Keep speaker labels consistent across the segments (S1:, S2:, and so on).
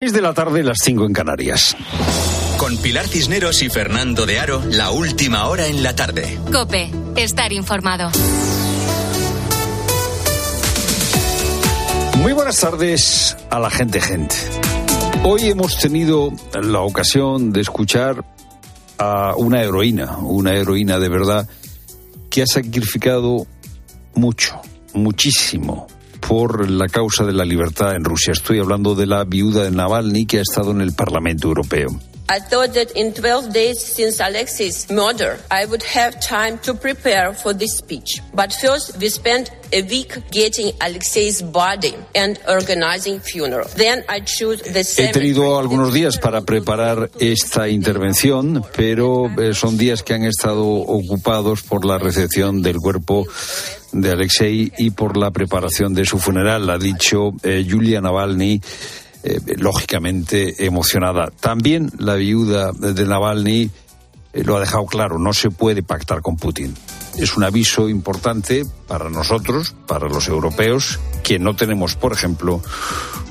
S1: Es de la tarde, las 5 en Canarias.
S2: Con Pilar Cisneros y Fernando de Aro, la última hora en la tarde.
S3: Cope, estar informado.
S1: Muy buenas tardes a la gente, gente. Hoy hemos tenido la ocasión de escuchar a una heroína, una heroína de verdad, que ha sacrificado mucho, muchísimo por la causa de la libertad en Rusia. Estoy hablando de la viuda de Navalny que ha estado en el Parlamento Europeo.
S4: I thought that in 12 days since Alexei's murder, I would have time to prepare for this speech. But first, we spent a week getting Alexei's body and organizing funeral. Then I choose the
S1: He tenido algunos días para preparar esta intervención, pero eh, son días que han estado ocupados por la recepción del cuerpo de Alexei y por la preparación de su funeral, ha dicho eh, Julia Navalny eh, lógicamente emocionada. También la viuda de Navalny eh, lo ha dejado claro, no se puede pactar con Putin. Es un aviso importante para nosotros, para los europeos, que no tenemos, por ejemplo,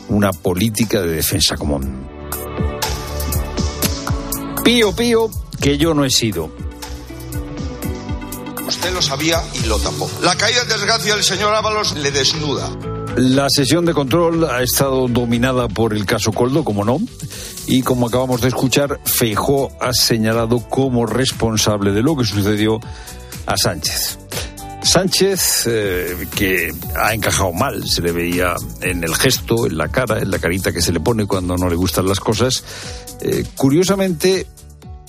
S1: una política de defensa común. Pío, pío, que yo no he sido.
S5: Usted lo sabía y lo tapó. La caída en desgracia del señor Ábalos le desnuda.
S1: La sesión de control ha estado dominada por el caso Coldo, como no, y como acabamos de escuchar, Feijó ha señalado como responsable de lo que sucedió a Sánchez. Sánchez, eh, que ha encajado mal, se le veía en el gesto, en la cara, en la carita que se le pone cuando no le gustan las cosas, eh, curiosamente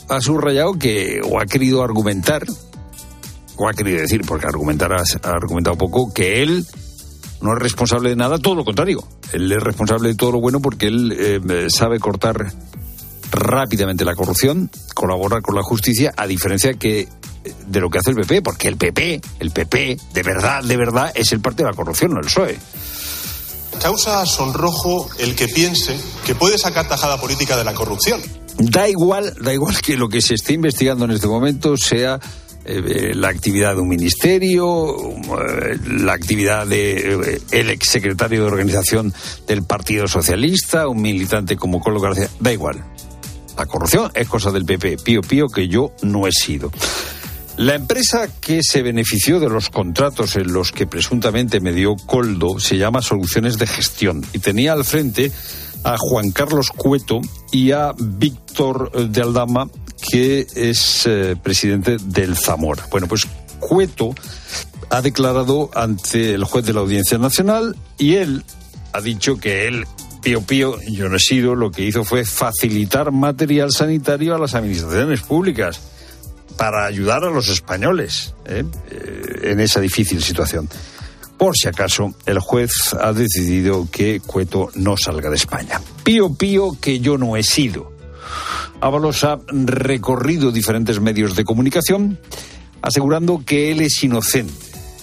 S1: ha subrayado que o ha querido argumentar, o ha querido decir, porque argumentar ha, ha argumentado poco, que él no es responsable de nada, todo lo contrario. Él es responsable de todo lo bueno porque él eh, sabe cortar rápidamente la corrupción, colaborar con la justicia, a diferencia que eh, de lo que hace el PP, porque el PP, el PP, de verdad, de verdad, es el parte de la corrupción, no el PSOE.
S6: Causa sonrojo el que piense que puede sacar tajada política de la corrupción.
S1: Da igual, da igual que lo que se esté investigando en este momento sea eh, la actividad de un ministerio, eh, la actividad de eh, el exsecretario de organización del Partido Socialista, un militante como Colo García, da igual. La corrupción es cosa del PP, pío pío que yo no he sido. La empresa que se benefició de los contratos en los que presuntamente me dio Coldo se llama Soluciones de Gestión y tenía al frente a Juan Carlos Cueto y a Víctor de Aldama, que es eh, presidente del Zamora. Bueno, pues Cueto ha declarado ante el juez de la Audiencia Nacional y él ha dicho que él, Pío Pío, yo no he sido, lo que hizo fue facilitar material sanitario a las administraciones públicas para ayudar a los españoles ¿eh? Eh, en esa difícil situación. Por si acaso, el juez ha decidido que Cueto no salga de España. Pío Pío que yo no he sido. Ábalos ha recorrido diferentes medios de comunicación asegurando que él es inocente.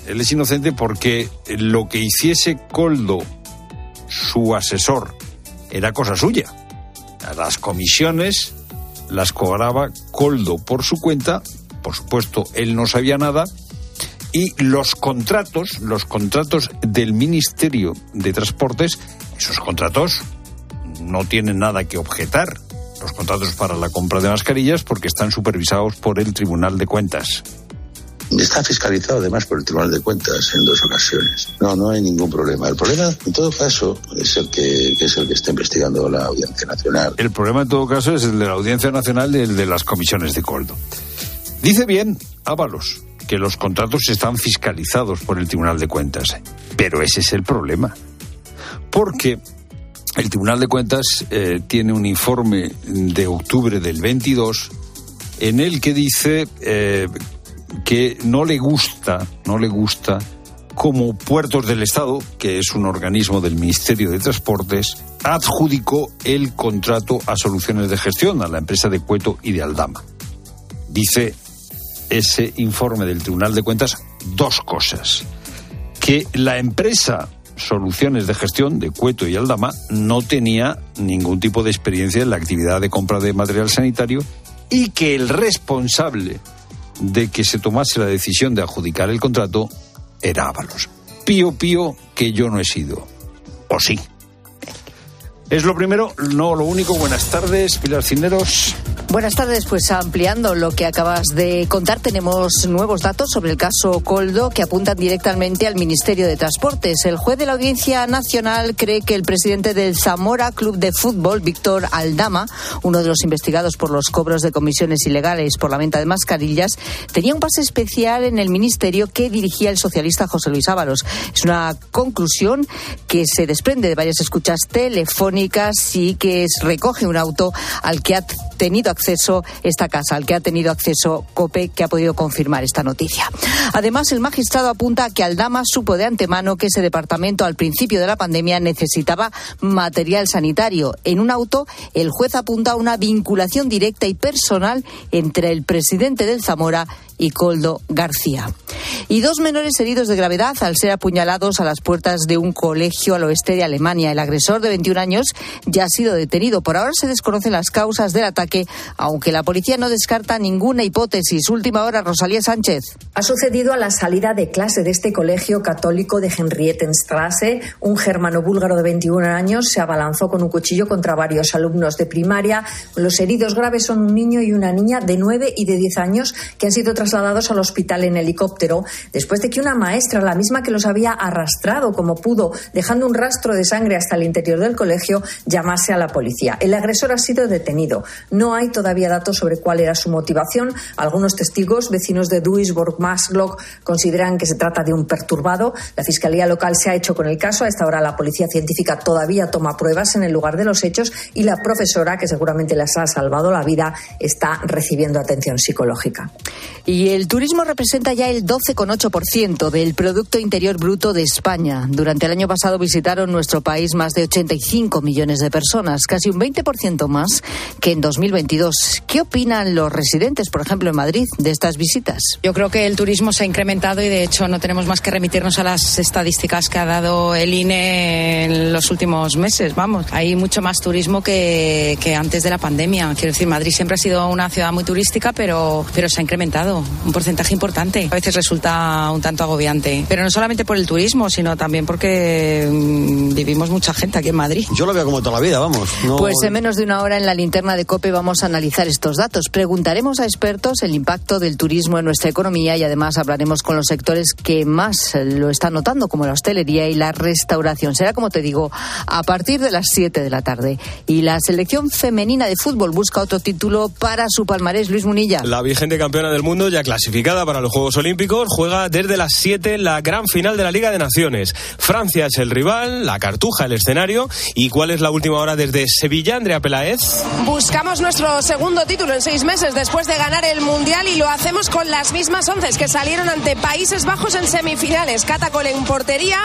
S1: Él es inocente porque lo que hiciese Coldo, su asesor, era cosa suya. Las comisiones las cobraba Coldo por su cuenta, por supuesto, él no sabía nada, y los contratos, los contratos del Ministerio de Transportes, esos contratos no tienen nada que objetar. Los contratos para la compra de mascarillas porque están supervisados por el Tribunal de Cuentas.
S7: Está fiscalizado además por el Tribunal de Cuentas en dos ocasiones. No, no hay ningún problema. El problema, en todo caso, es el que, que es el que está investigando la Audiencia Nacional.
S1: El problema, en todo caso, es el de la Audiencia Nacional y el de las comisiones de Coldo. Dice bien Ábalos que los contratos están fiscalizados por el Tribunal de Cuentas. Pero ese es el problema. Porque el Tribunal de Cuentas eh, tiene un informe de octubre del 22 en el que dice eh, que no le gusta, no le gusta como Puertos del Estado, que es un organismo del Ministerio de Transportes, adjudicó el contrato a soluciones de gestión a la empresa de Cueto y de Aldama. Dice ese informe del Tribunal de Cuentas dos cosas. Que la empresa Soluciones de Gestión de Cueto y Aldama no tenía ningún tipo de experiencia en la actividad de compra de material sanitario y que el responsable de que se tomase la decisión de adjudicar el contrato era Ábalos. Pío pío que yo no he sido. O sí. Es lo primero, no lo único. Buenas tardes, Pilar Cineros.
S8: Buenas tardes, pues ampliando lo que acabas de contar, tenemos nuevos datos sobre el caso Coldo que apuntan directamente al Ministerio de Transportes. El juez de la Audiencia Nacional cree que el presidente del Zamora Club de Fútbol, Víctor Aldama, uno de los investigados por los cobros de comisiones ilegales por la venta de mascarillas, tenía un pase especial en el ministerio que dirigía el socialista José Luis Ábalos. Es una conclusión que se desprende de varias escuchas telefónicas sí que recoge un auto al que ha tenido acceso esta casa, al que ha tenido acceso COPE, que ha podido confirmar esta noticia. Además, el magistrado apunta que Aldama supo de antemano que ese departamento al principio de la pandemia necesitaba material sanitario. En un auto, el juez apunta a una vinculación directa y personal entre el presidente del Zamora y Coldo García. Y dos menores heridos de gravedad al ser apuñalados a las puertas de un colegio al oeste de Alemania. El agresor de 21 años ya ha sido detenido. Por ahora se desconocen las causas del ataque, aunque la policía no descarta ninguna hipótesis. Última hora, Rosalía Sánchez.
S9: Ha sucedido a la salida de clase de este colegio católico de Henriettenstrasse. Un germano búlgaro de 21 años se abalanzó con un cuchillo contra varios alumnos de primaria. Los heridos graves son un niño y una niña de 9 y de 10 años que han sido trasladados al hospital en helicóptero después de que una maestra, la misma que los había arrastrado como pudo, dejando un rastro de sangre hasta el interior del colegio, llamase a la policía. El agresor ha sido detenido. No hay todavía datos sobre cuál era su motivación. Algunos testigos, vecinos de Duisburg, Maslock, consideran que se trata de un perturbado. La Fiscalía local se ha hecho con el caso. A esta hora la policía científica todavía toma pruebas en el lugar de los hechos y la profesora, que seguramente les ha salvado la vida, está recibiendo atención psicológica.
S8: Y el turismo representa ya el 12,8% del Producto Interior Bruto de España. Durante el año pasado visitaron nuestro país más de 85 millones de personas, casi un 20% más que en 2022. ¿Qué opinan los residentes, por ejemplo, en Madrid, de estas visitas?
S10: Yo creo que el turismo se ha incrementado y, de hecho, no tenemos más que remitirnos a las estadísticas que ha dado el INE en los últimos meses. Vamos, hay mucho más turismo que, que antes de la pandemia. Quiero decir, Madrid siempre ha sido una ciudad muy turística, pero, pero se ha incrementado un porcentaje importante. A veces resulta un tanto agobiante, pero no solamente por el turismo, sino también porque mm, vivimos mucha gente aquí en Madrid.
S11: Yo lo veo como toda la vida, vamos.
S8: Pues en menos de una hora en la linterna de COPE vamos a analizar estos datos. Preguntaremos a expertos el impacto del turismo en nuestra economía y además hablaremos con los sectores que más lo están notando, como la hostelería y la restauración. Será, como te digo, a partir de las 7 de la tarde. Y la selección femenina de fútbol busca otro título para su palmarés, Luis Munilla.
S12: La vigente campeona del mundo ya clasificada para los Juegos Olímpicos, juega desde las 7 la gran final de la Liga de Naciones. Francia es el rival, la Cartuja el escenario. ¿Y cuál es la última hora desde Sevilla, Andrea Peláez?
S13: Buscamos nuestro segundo título en seis meses después de ganar el Mundial y lo hacemos con las mismas once que salieron ante Países Bajos en semifinales. Cata en portería,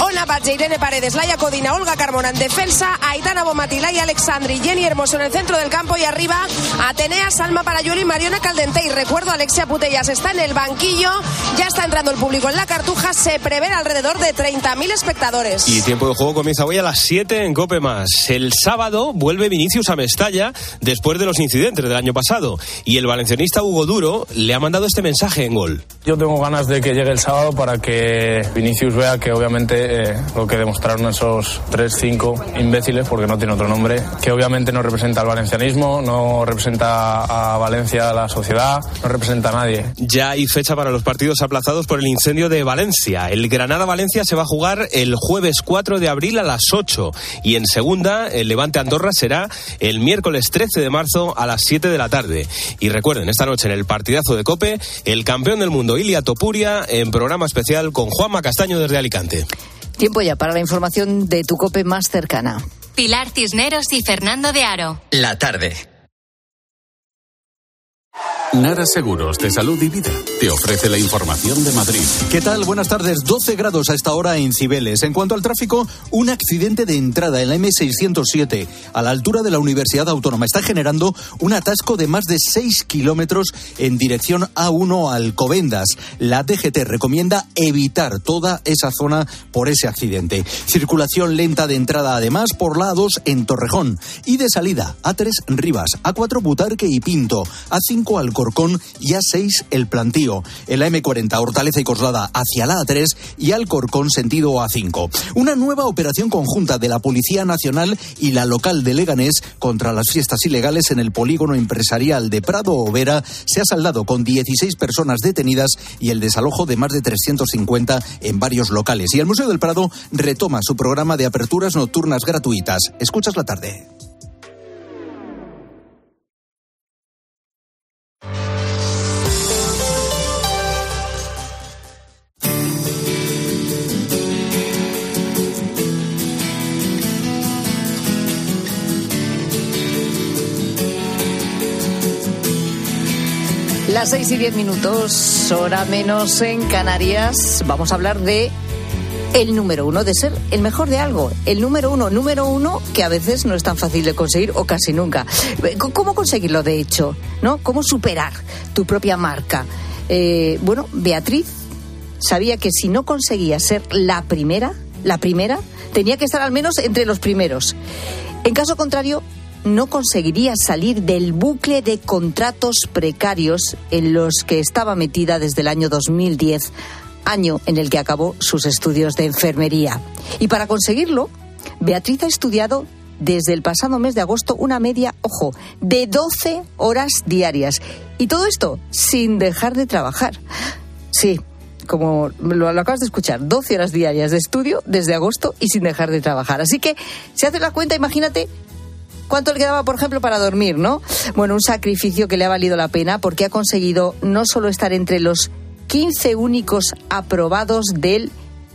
S13: Ona Batlle, Irene Paredes, Laia Codina, Olga Carmona en defensa, Aitana Bomatilay, Alexandri, Jenny Hermoso en el centro del campo y arriba Atenea, Salma Parayoli, Mariona Caldente y recuerdo Alexia Putellas está en el banquillo, ya está entrando el público en la cartuja, se prevén alrededor de 30.000 espectadores.
S12: Y tiempo de juego comienza hoy a las 7 en Cope Más. El sábado vuelve Vinicius a Mestalla después de los incidentes del año pasado y el valencianista Hugo Duro le ha mandado este mensaje en gol.
S14: Yo tengo ganas de que llegue el sábado para que Vinicius vea que obviamente eh, lo que demostraron esos 3-5 imbéciles, porque no tiene otro nombre, que obviamente no representa al valencianismo, no representa a Valencia, a la sociedad, no representa a nadie.
S12: Ya hay fecha para los partidos aplazados por el incendio de Valencia. El Granada-Valencia se va a jugar el jueves 4 de abril a las 8 y en segunda el Levante-Andorra será el miércoles 13 de marzo a las 7 de la tarde. Y recuerden, esta noche en el partidazo de Cope, el campeón del mundo Ilia Topuria en programa especial con Juanma Castaño desde Alicante.
S8: Tiempo ya para la información de tu Cope más cercana.
S3: Pilar Cisneros y Fernando de Aro.
S2: La tarde.
S15: Nara Seguros de Salud y Vida te ofrece la información de Madrid.
S16: ¿Qué tal? Buenas tardes. 12 grados a esta hora en Cibeles. En cuanto al tráfico, un accidente de entrada en la M607 a la altura de la Universidad Autónoma está generando un atasco de más de 6 kilómetros en dirección A1 Alcobendas. La DGT recomienda evitar toda esa zona por ese accidente. Circulación lenta de entrada además por la A2 en Torrejón y de salida A3 Rivas, A4 Butarque y Pinto, A5 Alcobendas Alcorcón y A6 El Plantío. En la M40 Hortaleza y Coslada hacia la A3 y Alcorcón sentido A5. Una nueva operación conjunta de la Policía Nacional y la local de Leganés contra las fiestas ilegales en el polígono empresarial de Prado Overa se ha saldado con 16 personas detenidas y el desalojo de más de 350 en varios locales. Y el Museo del Prado retoma su programa de aperturas nocturnas gratuitas. Escuchas la tarde.
S8: Las seis y diez minutos, hora menos en Canarias. Vamos a hablar de el número uno, de ser el mejor de algo. El número uno, número uno que a veces no es tan fácil de conseguir o casi nunca. ¿Cómo conseguirlo, de hecho? ¿No? ¿Cómo superar tu propia marca? Eh, bueno, Beatriz sabía que si no conseguía ser la primera, la primera, tenía que estar al menos entre los primeros. En caso contrario, no conseguiría salir del bucle de contratos precarios en los que estaba metida desde el año 2010, año en el que acabó sus estudios de enfermería. Y para conseguirlo, Beatriz ha estudiado desde el pasado mes de agosto una media, ojo, de 12 horas diarias. Y todo esto sin dejar de trabajar. Sí, como lo, acabas de escuchar, 12 horas diarias de estudio desde agosto y sin dejar de trabajar. Así que, si haces la cuenta, imagínate cuánto le quedaba, por ejemplo, para dormir, ¿no? Bueno, un sacrificio que le ha valido la pena porque ha conseguido no solo estar entre los 15 únicos aprobados del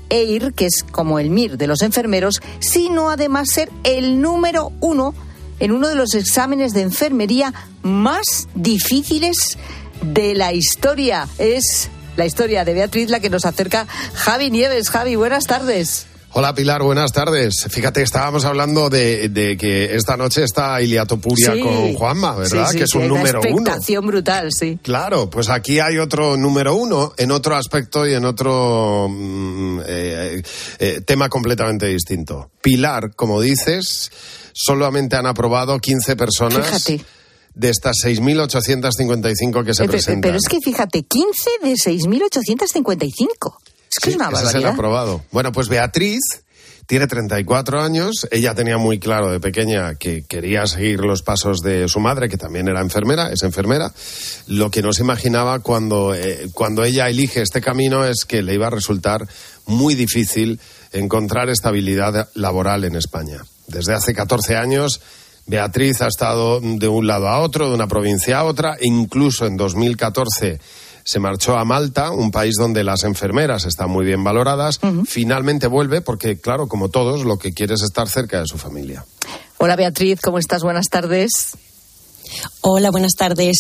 S8: EIR, que es como el MIR de los enfermeros, sino además ser el número uno en uno de los exámenes de enfermería más difíciles de la historia. Es la historia de Beatriz la que nos acerca Javi Nieves. Javi, buenas tardes.
S11: Hola Pilar, buenas tardes. Fíjate, estábamos hablando de, que esta noche está Ilia Topuria con Juanma, ¿verdad? que es un número
S8: uno. expectación brutal, sí.
S11: Claro, pues aquí hay otro número uno en otro aspecto y en otro mm, eh, eh, tema completamente distinto. Pilar, como dices, solamente han aprobado 15 personas.
S8: Fíjate
S11: de estas 6.855 que se presentan.
S8: Pero es que fíjate, 15 de 6.855. Es que es una barbaridad.
S11: es el aprobado. Bueno, pues Beatriz tiene 34 años. Ella tenía muy claro de pequeña que quería seguir los pasos de su madre, que también era enfermera, es enfermera. Lo que no se imaginaba cuando, eh, cuando ella elige este camino es que le iba a resultar muy difícil encontrar estabilidad laboral en España. Desde hace 14 años, Beatriz ha estado de un lado a otro, de una provincia a otra, e incluso en 2014 se marchó a Malta, un país donde las enfermeras están muy bien valoradas. Finalmente vuelve porque, claro, como todos, lo que quiere es estar cerca de su familia.
S8: Hola Beatriz, ¿cómo estás? Buenas tardes.
S17: Hola, buenas tardes.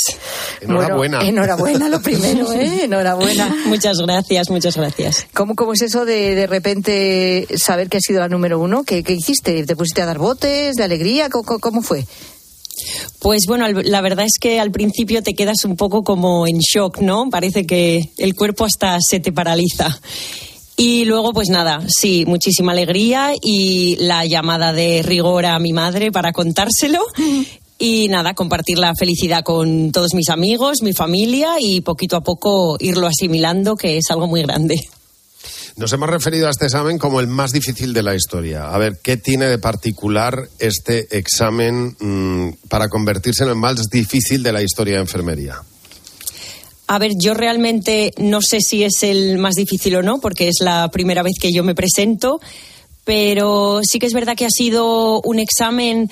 S11: Enhorabuena.
S8: enhorabuena, lo primero, ¿eh? Enhorabuena.
S17: muchas gracias, muchas gracias.
S8: ¿Cómo, cómo es eso de de repente saber que has sido la número uno? ¿Qué, hiciste? ¿Te pusiste a dar botes de alegría? cómo fue?
S17: Pues bueno, la verdad es que al principio te quedas un poco como en shock, ¿no? Parece que el cuerpo hasta se te paraliza. Y luego, pues nada, sí, muchísima alegría y la llamada de rigor a mi madre para contárselo. Y nada, compartir la felicidad con todos mis amigos, mi familia y poquito a poco irlo asimilando, que es algo muy grande.
S11: Nos hemos referido a este examen como el más difícil de la historia. A ver, ¿qué tiene de particular este examen mm, para convertirse en el más difícil de la historia de enfermería?
S17: A ver, yo realmente no sé si es el más difícil o no, porque es la primera vez que yo me presento, pero sí que es verdad que ha sido un examen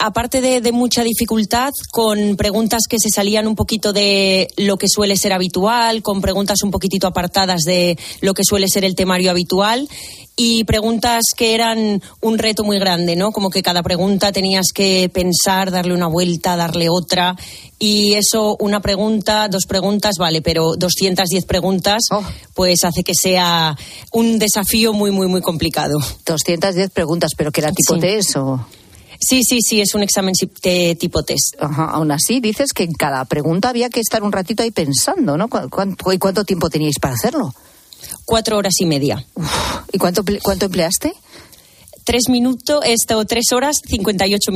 S17: aparte de, mucha dificultad, con preguntas que se salían un poquito de lo que suele ser habitual, con preguntas un poquitito apartadas de lo que suele ser el temario habitual y preguntas que eran un reto muy grande, ¿no? Como que cada pregunta tenías que pensar, darle una vuelta, darle otra. Y eso, una pregunta, dos preguntas, vale, pero 210 preguntas, oh. pues hace que sea un desafío muy, muy, muy complicado.
S8: 210 preguntas, pero que era tipo test o.
S17: Sí, sí, sí, es un examen de tipo test.
S8: Ajá, aún así, dices que en cada pregunta había que estar un ratito ahí pensando, ¿no? ¿Cuánto, ¿Y cuánto tiempo teníais para hacerlo?
S17: Cuatro horas y media.
S8: ¿Y cuánto, cuánto empleaste?
S17: Tres minutos, esto, tres horas, cincuenta y ocho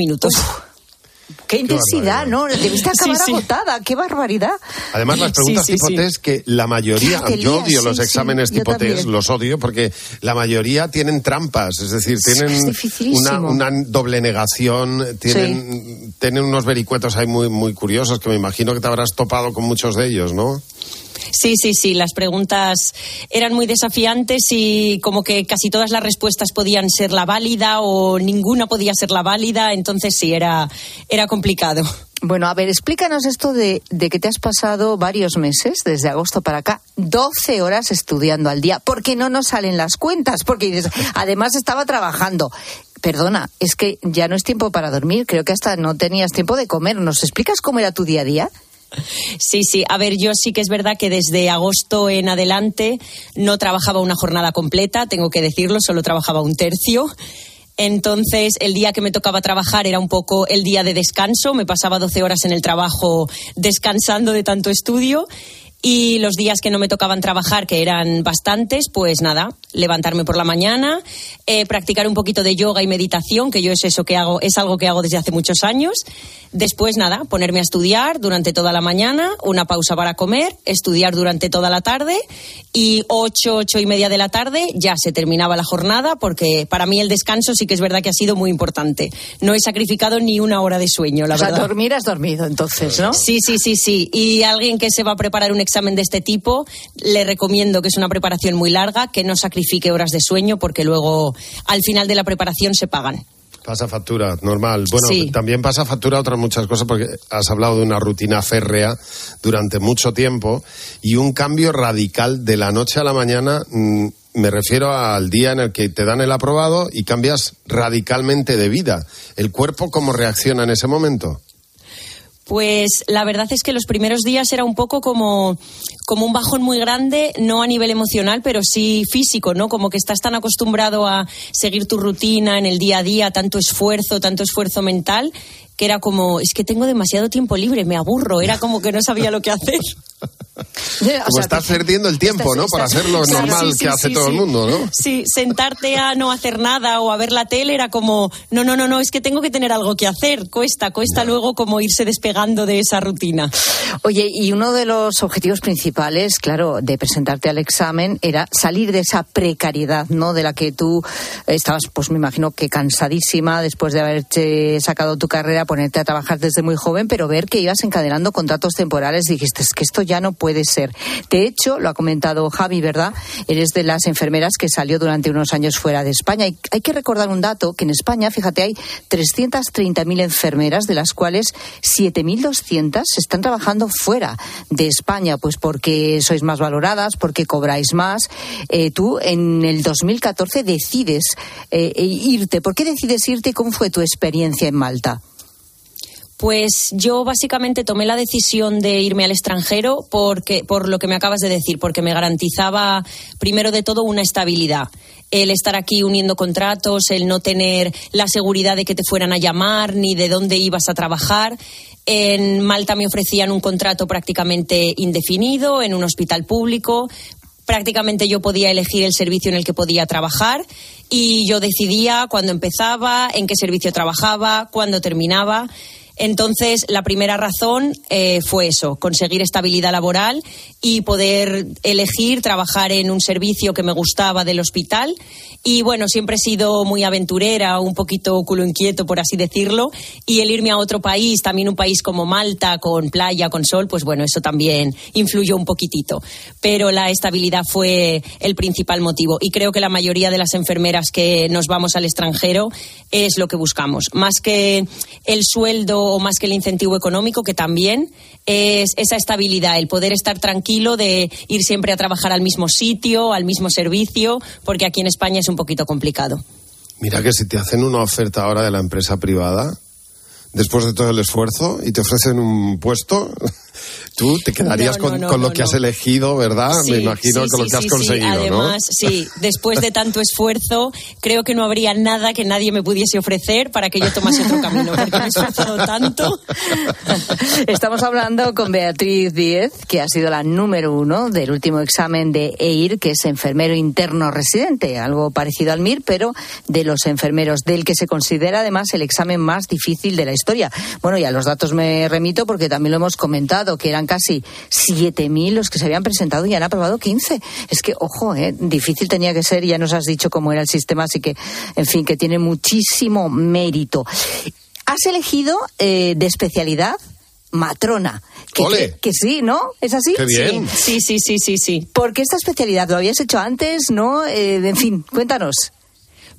S8: Qué intensidad, ¿no? Debiste acabar
S17: Sí, sí.
S8: agotada, qué barbaridad.
S11: Además, las preguntas
S17: Sí, sí,
S11: tipo
S17: sí.
S11: test que la mayoría, yo odio
S8: sí,
S11: los exámenes tipo test, los odio porque la mayoría tienen trampas, es decir, tienen una doble negación, tienen, tienen unos vericuetos ahí muy, muy curiosos que me imagino que te habrás topado con muchos de ellos, ¿no?
S17: Sí, sí, sí, las preguntas eran muy desafiantes y como que casi todas las respuestas podían ser la válida o ninguna podía ser la válida, entonces sí, era, era complicado.
S8: Bueno, a ver, explícanos esto de, de que te has pasado varios meses, desde agosto para acá, 12 horas estudiando al día, porque no nos salen las cuentas, porque además estaba trabajando. Perdona, es que ya no es tiempo para dormir, creo que hasta no tenías tiempo de comer. ¿Nos explicas cómo era tu día a día?
S17: Sí, sí. A ver, yo sí que es verdad que desde agosto en adelante no trabajaba una jornada completa, tengo que decirlo, solo trabajaba un tercio. Entonces, el día que me tocaba trabajar era un poco el día de descanso. Me pasaba 12 horas en el trabajo descansando de tanto estudio. Y los días que no me tocaban trabajar, que eran bastantes, pues nada, levantarme por la mañana, eh, practicar un poquito de yoga y meditación, que yo es eso que hago, es algo que hago desde hace muchos años. Después nada, ponerme a estudiar durante toda la mañana, una pausa para comer, estudiar durante toda la tarde y ocho, ocho y media de la tarde ya se terminaba la jornada, porque para mí el descanso sí que es verdad que ha sido muy importante. No he sacrificado ni una hora de sueño, la
S8: o sea,
S17: verdad.
S8: dormir has dormido entonces, ¿no?
S17: Sí, sí, sí, sí. Y alguien que se va a preparar un examen de este tipo, le recomiendo que es una preparación muy larga, que no sacrifique horas de sueño, porque luego al final de la preparación se pagan.
S11: Pasa factura, normal. Bueno,
S17: Sí.
S11: también pasa factura otras muchas cosas porque has hablado de una rutina férrea durante mucho tiempo y un cambio radical de la noche a la mañana. mm, Me refiero al día en el que te dan el aprobado y cambias radicalmente de vida. ¿El cuerpo cómo reacciona en ese momento?
S17: Pues la verdad es que los primeros días era un poco como, como un bajón muy grande, no a nivel emocional, pero sí físico, ¿no? Como que estás tan acostumbrado a seguir tu rutina en el día a día, tanto esfuerzo, tanto esfuerzo mental, que era como, es que tengo demasiado tiempo libre, me aburro, era como que no sabía lo que hacer.
S11: Como estás perdiendo el tiempo, ¿no? Para hacer lo
S17: Claro,
S11: normal
S17: sí,
S11: que
S17: sí,
S11: hace
S17: sí,
S11: todo el mundo, ¿no?
S17: Sí, sentarte a no hacer nada o a ver la tele era como, no, no, no, no, es que tengo que tener algo que hacer. Cuesta, cuesta luego como irse despegando de esa rutina.
S8: Oye, y uno de los objetivos principales, claro, de presentarte al examen era salir de esa precariedad, ¿no? De la que tú estabas, pues me imagino que cansadísima después de haberte sacado tu carrera, ponerte a trabajar desde muy joven, pero ver que ibas encadenando contratos temporales, dijiste, es que esto ya no puede ser. De hecho, lo ha comentado Javi, ¿verdad? Eres de las enfermeras que salió durante unos años fuera de España. Hay que recordar un dato, que en España, fíjate, hay 330.000 enfermeras, de las cuales 7.200 están trabajando fuera de España, pues porque sois más valoradas, porque cobráis más. Eh, tú en el 2014 decides eh, irte. ¿Por qué decides irte y cómo fue tu experiencia en Malta?
S17: Pues yo básicamente tomé la decisión de irme al extranjero porque, por lo que me acabas de decir, porque me garantizaba, primero de todo, una estabilidad. El estar aquí uniendo contratos, el no tener la seguridad de que te fueran a llamar ni de dónde ibas a trabajar. En Malta me ofrecían un contrato prácticamente indefinido en un hospital público. Prácticamente yo podía elegir el servicio en el que podía trabajar y yo decidía cuándo empezaba, en qué servicio trabajaba, cuándo terminaba. Entonces, la primera razón eh, fue eso, conseguir estabilidad laboral y poder elegir trabajar en un servicio que me gustaba del hospital. Y bueno, siempre he sido muy aventurera, un poquito culo inquieto, por así decirlo. Y el irme a otro país, también un país como Malta, con playa, con sol, pues bueno, eso también influyó un poquitito. Pero la estabilidad fue el principal motivo. Y creo que la mayoría de las enfermeras que nos vamos al extranjero es lo que buscamos. Más que el sueldo o más que el incentivo económico, que también es esa estabilidad, el poder estar tranquilo de ir siempre a trabajar al mismo sitio, al mismo servicio, porque aquí en España es un poquito complicado.
S11: Mira que si te hacen una oferta ahora de la empresa privada, después de todo el esfuerzo, y te ofrecen un puesto, Tú te quedarías
S17: No, no,
S11: con,
S17: no,
S11: con lo
S17: no,
S11: que has elegido, ¿verdad?
S17: Sí,
S11: Me imagino
S17: sí,
S11: con lo
S17: sí,
S11: que has
S17: sí, sí.
S11: conseguido,
S17: Además, sí, después de tanto esfuerzo, creo que no habría nada que nadie me pudiese ofrecer para que yo tomase otro camino, porque me he esforzado tanto.
S8: Estamos hablando con Beatriz Díez, que ha sido la número uno del último examen de EIR, que es enfermero interno residente, algo parecido al MIR, pero de los enfermeros, del que se considera además el examen más difícil de la historia. Bueno, y a los datos me remito porque también lo hemos comentado, que eran casi 7.000 los que se habían presentado y han aprobado 15. Es que, ojo, eh, difícil tenía que ser, ya nos has dicho cómo era el sistema, así que, en fin, que tiene muchísimo mérito. Has elegido eh, de especialidad matrona. Que,
S11: Ole.
S8: que, que sí, ¿no? ¿Es así?
S11: Qué bien.
S17: Sí, sí, sí, sí, sí.
S8: ¿Por qué esta especialidad? ¿Lo habías hecho antes? ¿No? Eh, en fin, cuéntanos.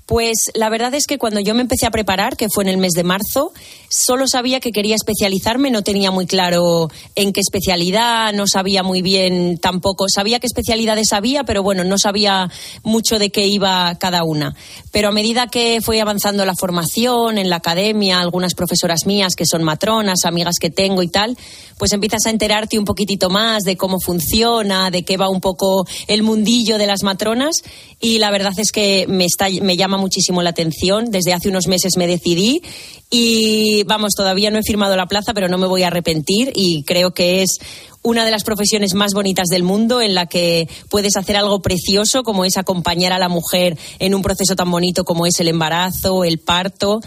S17: Pues la verdad es que cuando yo me empecé a preparar, que fue en el mes de marzo, solo sabía que quería especializarme, no tenía muy claro en qué especialidad, no sabía muy bien tampoco, sabía qué especialidades había, pero bueno, no sabía mucho de qué iba cada una. Pero a medida que fue avanzando la formación en la academia, algunas profesoras mías que son matronas, amigas que tengo y tal, pues empiezas a enterarte un poquitito más de cómo funciona, de qué va un poco el mundillo de las matronas y la verdad es que me, está, me llama muchísimo la atención. Desde hace unos meses me decidí y vamos, todavía no he firmado la plaza, pero no me voy a arrepentir y creo que es una de las profesiones más bonitas del mundo en la que puedes hacer algo precioso como es acompañar a la mujer en un proceso tan bonito como es el embarazo, el parto.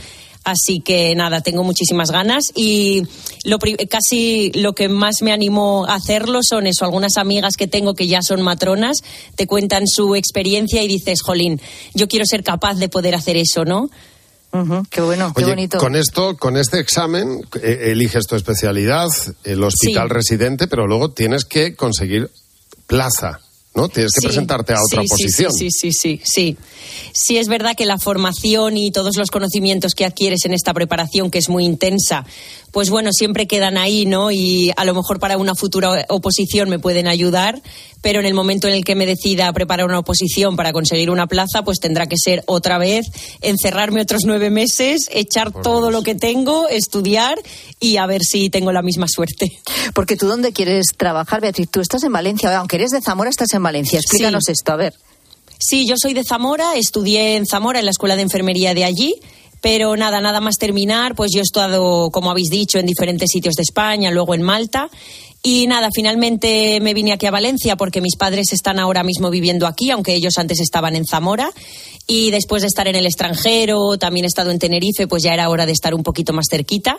S17: Así que nada, tengo muchísimas ganas y lo, pri- casi lo que más me animó a hacerlo son eso, algunas amigas que tengo que ya son matronas, te cuentan su experiencia y dices, jolín, yo quiero ser capaz de poder hacer eso, ¿no?
S8: Qué bueno, qué
S11: Oye,
S8: bonito.
S11: con esto, con este examen, eh, eliges tu especialidad, el hospital
S17: Sí.
S11: residente, pero luego tienes que conseguir plaza, ¿no? Tienes que
S17: Sí,
S11: presentarte a otra
S17: sí,
S11: posición.
S17: Sí, sí, sí, sí. Sí, es verdad que la formación y todos los conocimientos que adquieres en esta preparación, que es muy intensa, pues bueno, siempre quedan ahí, ¿no? Y a lo mejor para una futura oposición me pueden ayudar, pero en el momento en el que me decida preparar una oposición para conseguir una plaza, pues tendrá que ser otra vez encerrarme otros nueve meses, echar todo lo que tengo, estudiar y a ver si tengo la misma suerte.
S8: Porque tú dónde quieres trabajar, Beatriz? Tú estás en Valencia, aunque eres de Zamora, estás en Valencia. Explícanos
S17: Sí.
S8: esto, a ver.
S17: Sí, yo soy de Zamora, estudié en Zamora, en la escuela de enfermería de allí. Pero nada, nada más terminar, pues yo he estado, como habéis dicho, en diferentes sitios de España, luego en Malta. Y nada, finalmente me vine aquí a Valencia porque mis padres están ahora mismo viviendo aquí, aunque ellos antes estaban en Zamora. Y después de estar en el extranjero, también he estado en Tenerife, pues ya era hora de estar un poquito más cerquita.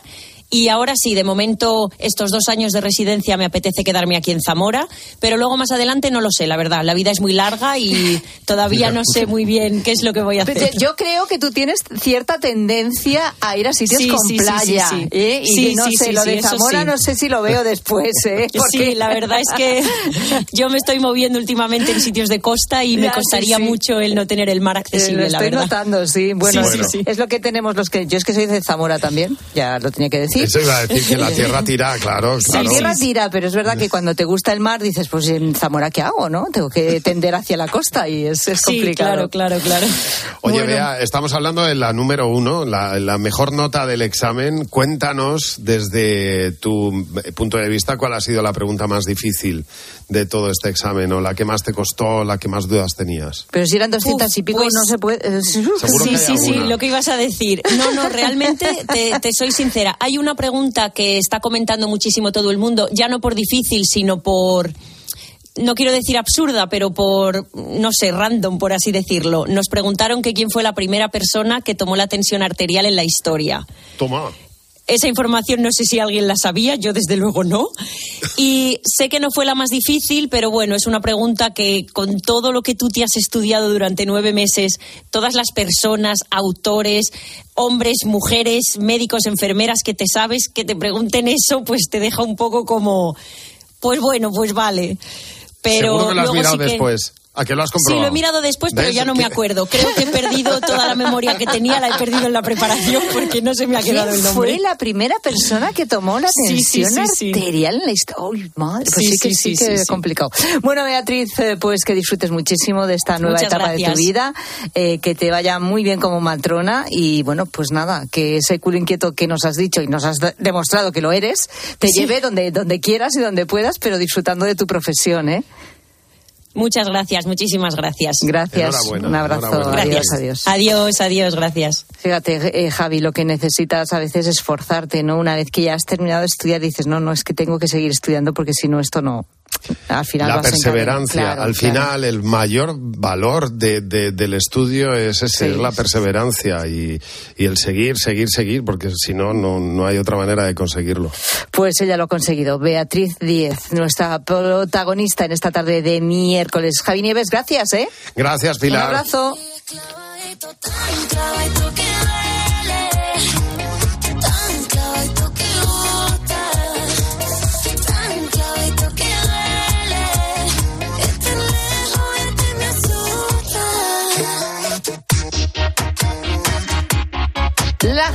S17: Y ahora sí, de momento, estos dos años de residencia me apetece quedarme aquí en Zamora, pero luego más adelante no lo sé, la verdad. La vida es muy larga y todavía no sé muy bien qué es lo que voy a hacer.
S8: Yo creo que tú tienes cierta tendencia a ir a sitios
S17: Sí,
S8: con
S17: sí,
S8: playa.
S17: sí, sí.
S8: ¿eh? Y
S17: Sí,
S8: no
S17: sí,
S8: sé,
S17: sí,
S8: lo de
S17: eso
S8: Zamora
S17: sí.
S8: no sé si lo veo después, ¿eh?
S17: Sí, la verdad es que yo me estoy moviendo últimamente en sitios de costa y me
S8: Ya,
S17: costaría
S8: sí.
S17: mucho el no tener el mar
S8: Eh,
S17: accesible,
S8: lo
S17: la
S8: estoy
S17: verdad.
S8: notando, sí. Bueno,
S11: Sí, sí, sí.
S8: es lo que tenemos los que. Yo es que soy de Zamora también, ya lo tenía que decir.
S11: Eso iba a decir que la tierra tira, claro,
S8: La
S11: claro.
S8: tierra tira, pero es verdad que cuando te gusta el mar dices, pues en Zamora, ¿qué hago, no? Tengo que tender hacia la costa y es, es
S17: Sí,
S8: complicado.
S17: claro, claro, claro.
S11: Oye,
S8: Bueno.
S11: Bea, estamos hablando de la número uno, la, la mejor nota del examen. Cuéntanos desde tu punto de vista cuál ha sido la pregunta más difícil de todo este examen o la que más te costó, la que más dudas tenías.
S8: Pero si eran 200
S17: Uf,
S8: y pico,
S17: pues-
S8: no se puede. eh,
S17: sí, sí, sí, lo que ibas a decir. No, no, realmente te, te soy sincera. Hay una pregunta que está comentando muchísimo todo el mundo, ya no por difícil, sino por no quiero decir absurda, pero por, no sé, random, por así decirlo. Nos preguntaron que quién fue la primera persona que tomó la tensión arterial en la historia. Esa información no sé si alguien la sabía, yo desde luego no. Y sé que no fue la más difícil, pero bueno, es una pregunta que con todo lo que tú te has estudiado durante nueve meses, todas las personas, autores, hombres, mujeres, médicos, enfermeras que te sabes, que te pregunten eso, pues te deja un poco como, pues bueno, pues vale. Pero
S11: Seguro que lo has
S17: luego
S11: mirado
S17: sí que-
S11: después. ¿A que lo has
S17: Sí,
S11: comprobado?
S17: lo he mirado después, pero
S11: ¿Ves?
S17: ya no me acuerdo. Creo que he perdido toda la memoria que tenía, la he perdido en la preparación porque no se me ha
S8: ¿Quién
S17: quedado el nombre.
S8: fue la primera persona que tomó la
S17: Sí, sí,
S8: tensión
S17: sí, sí.
S8: arterial en la historia? ¡Uy, madre! Pues sí,
S17: Sí,
S8: que
S17: sí,
S8: sí,
S17: sí,
S8: que
S17: sí,
S8: es
S17: sí.
S8: complicado. Bueno, Beatriz, eh, pues que disfrutes muchísimo de esta nueva
S17: Muchas
S8: etapa de tu vida, eh, que te vaya muy bien como matrona y bueno, pues nada, que ese culo inquieto que nos has dicho y nos has de- demostrado que lo eres, te
S17: Sí.
S8: lleve donde, donde quieras y donde puedas, pero disfrutando de tu profesión, ¿eh?
S17: Muchas gracias, muchísimas gracias.
S8: Gracias. Un abrazo. Adiós,
S17: Gracias.
S8: adiós.
S17: Adiós, adiós, gracias.
S8: Fíjate, eh, Javi, lo que necesitas a veces es esforzarte, ¿no? Una vez que ya has terminado de estudiar, dices, no, no, es que tengo que seguir estudiando porque si no, esto no. Al final
S11: La perseverancia.
S8: Claro,
S11: Al
S8: claro.
S11: final, el mayor valor de- de- del estudio es ese,
S8: Sí.
S11: es la perseverancia y, y el seguir, seguir, seguir, porque si no, no, no hay otra manera de conseguirlo.
S8: Pues ella lo ha conseguido. Beatriz Díez, nuestra protagonista en esta tarde de miércoles. Javi Nieves, gracias, ¿eh?
S11: Gracias,
S8: Un
S11: Pilar.
S8: abrazo.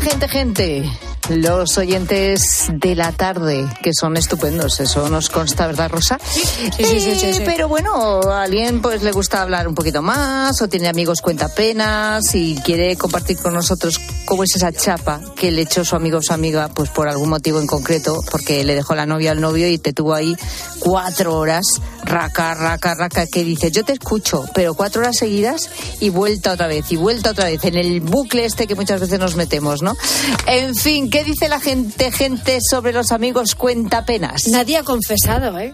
S8: Gente, gente, los oyentes de la tarde, que son estupendos, eso nos consta, ¿verdad, Rosa?
S13: sí, sí, sí, sí,
S8: Eh,
S13: sí.
S8: Pero bueno, a alguien pues le gusta hablar un poquito más o tiene amigos cuentapenas y quiere compartir con nosotros cómo es esa chapa que le echó su amigo o su amiga pues por algún motivo en concreto, porque le dejó la novia al novio y te tuvo ahí cuatro horas, raca, raca, raca, que dice, yo te escucho, pero cuatro horas seguidas y vuelta otra vez, y vuelta otra vez, en el bucle este que muchas veces nos metemos, ¿no? En fin, ¿qué dice la gente, gente sobre los amigos cuentapenas?
S13: Nadie ha confesado, ¿eh?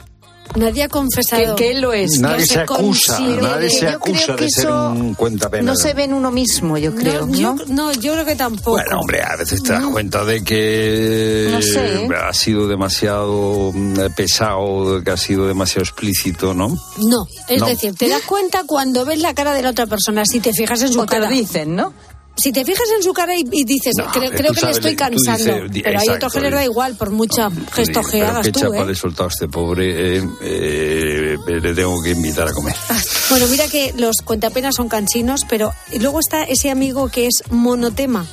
S13: Nadie ha confesado.
S8: Que, que él lo es.
S1: Nadie se
S13: se
S1: acusa, nadie se acusa de ser un cuentapenas.
S8: No se ve en uno mismo, yo creo, ¿no?
S13: yo, no, yo creo que tampoco.
S1: Bueno, hombre, a veces te das cuenta de que
S8: No sé, ¿eh?
S1: ha sido demasiado mm, pesado, que ha sido demasiado explícito, ¿no?
S13: No, es
S1: No.
S13: decir, te das cuenta cuando ves la cara de la otra persona, si te fijas en su
S8: O te
S13: cara.
S8: lo dicen, ¿no?
S13: Si te fijas en su cara y, y dices,
S1: No,
S13: creo, creo que le estoy
S1: tú
S13: cansando,
S1: dices,
S13: pero hay
S1: exacto,
S13: otros que les da igual por mucha gesto que hagas
S1: qué
S13: tú,
S1: chapa
S13: ¿eh?
S1: le he soltado a este pobre, eh, eh, le tengo que invitar a comer.
S13: Bueno, mira que los cuentapenas son canchinos, pero luego está ese amigo que es monotema,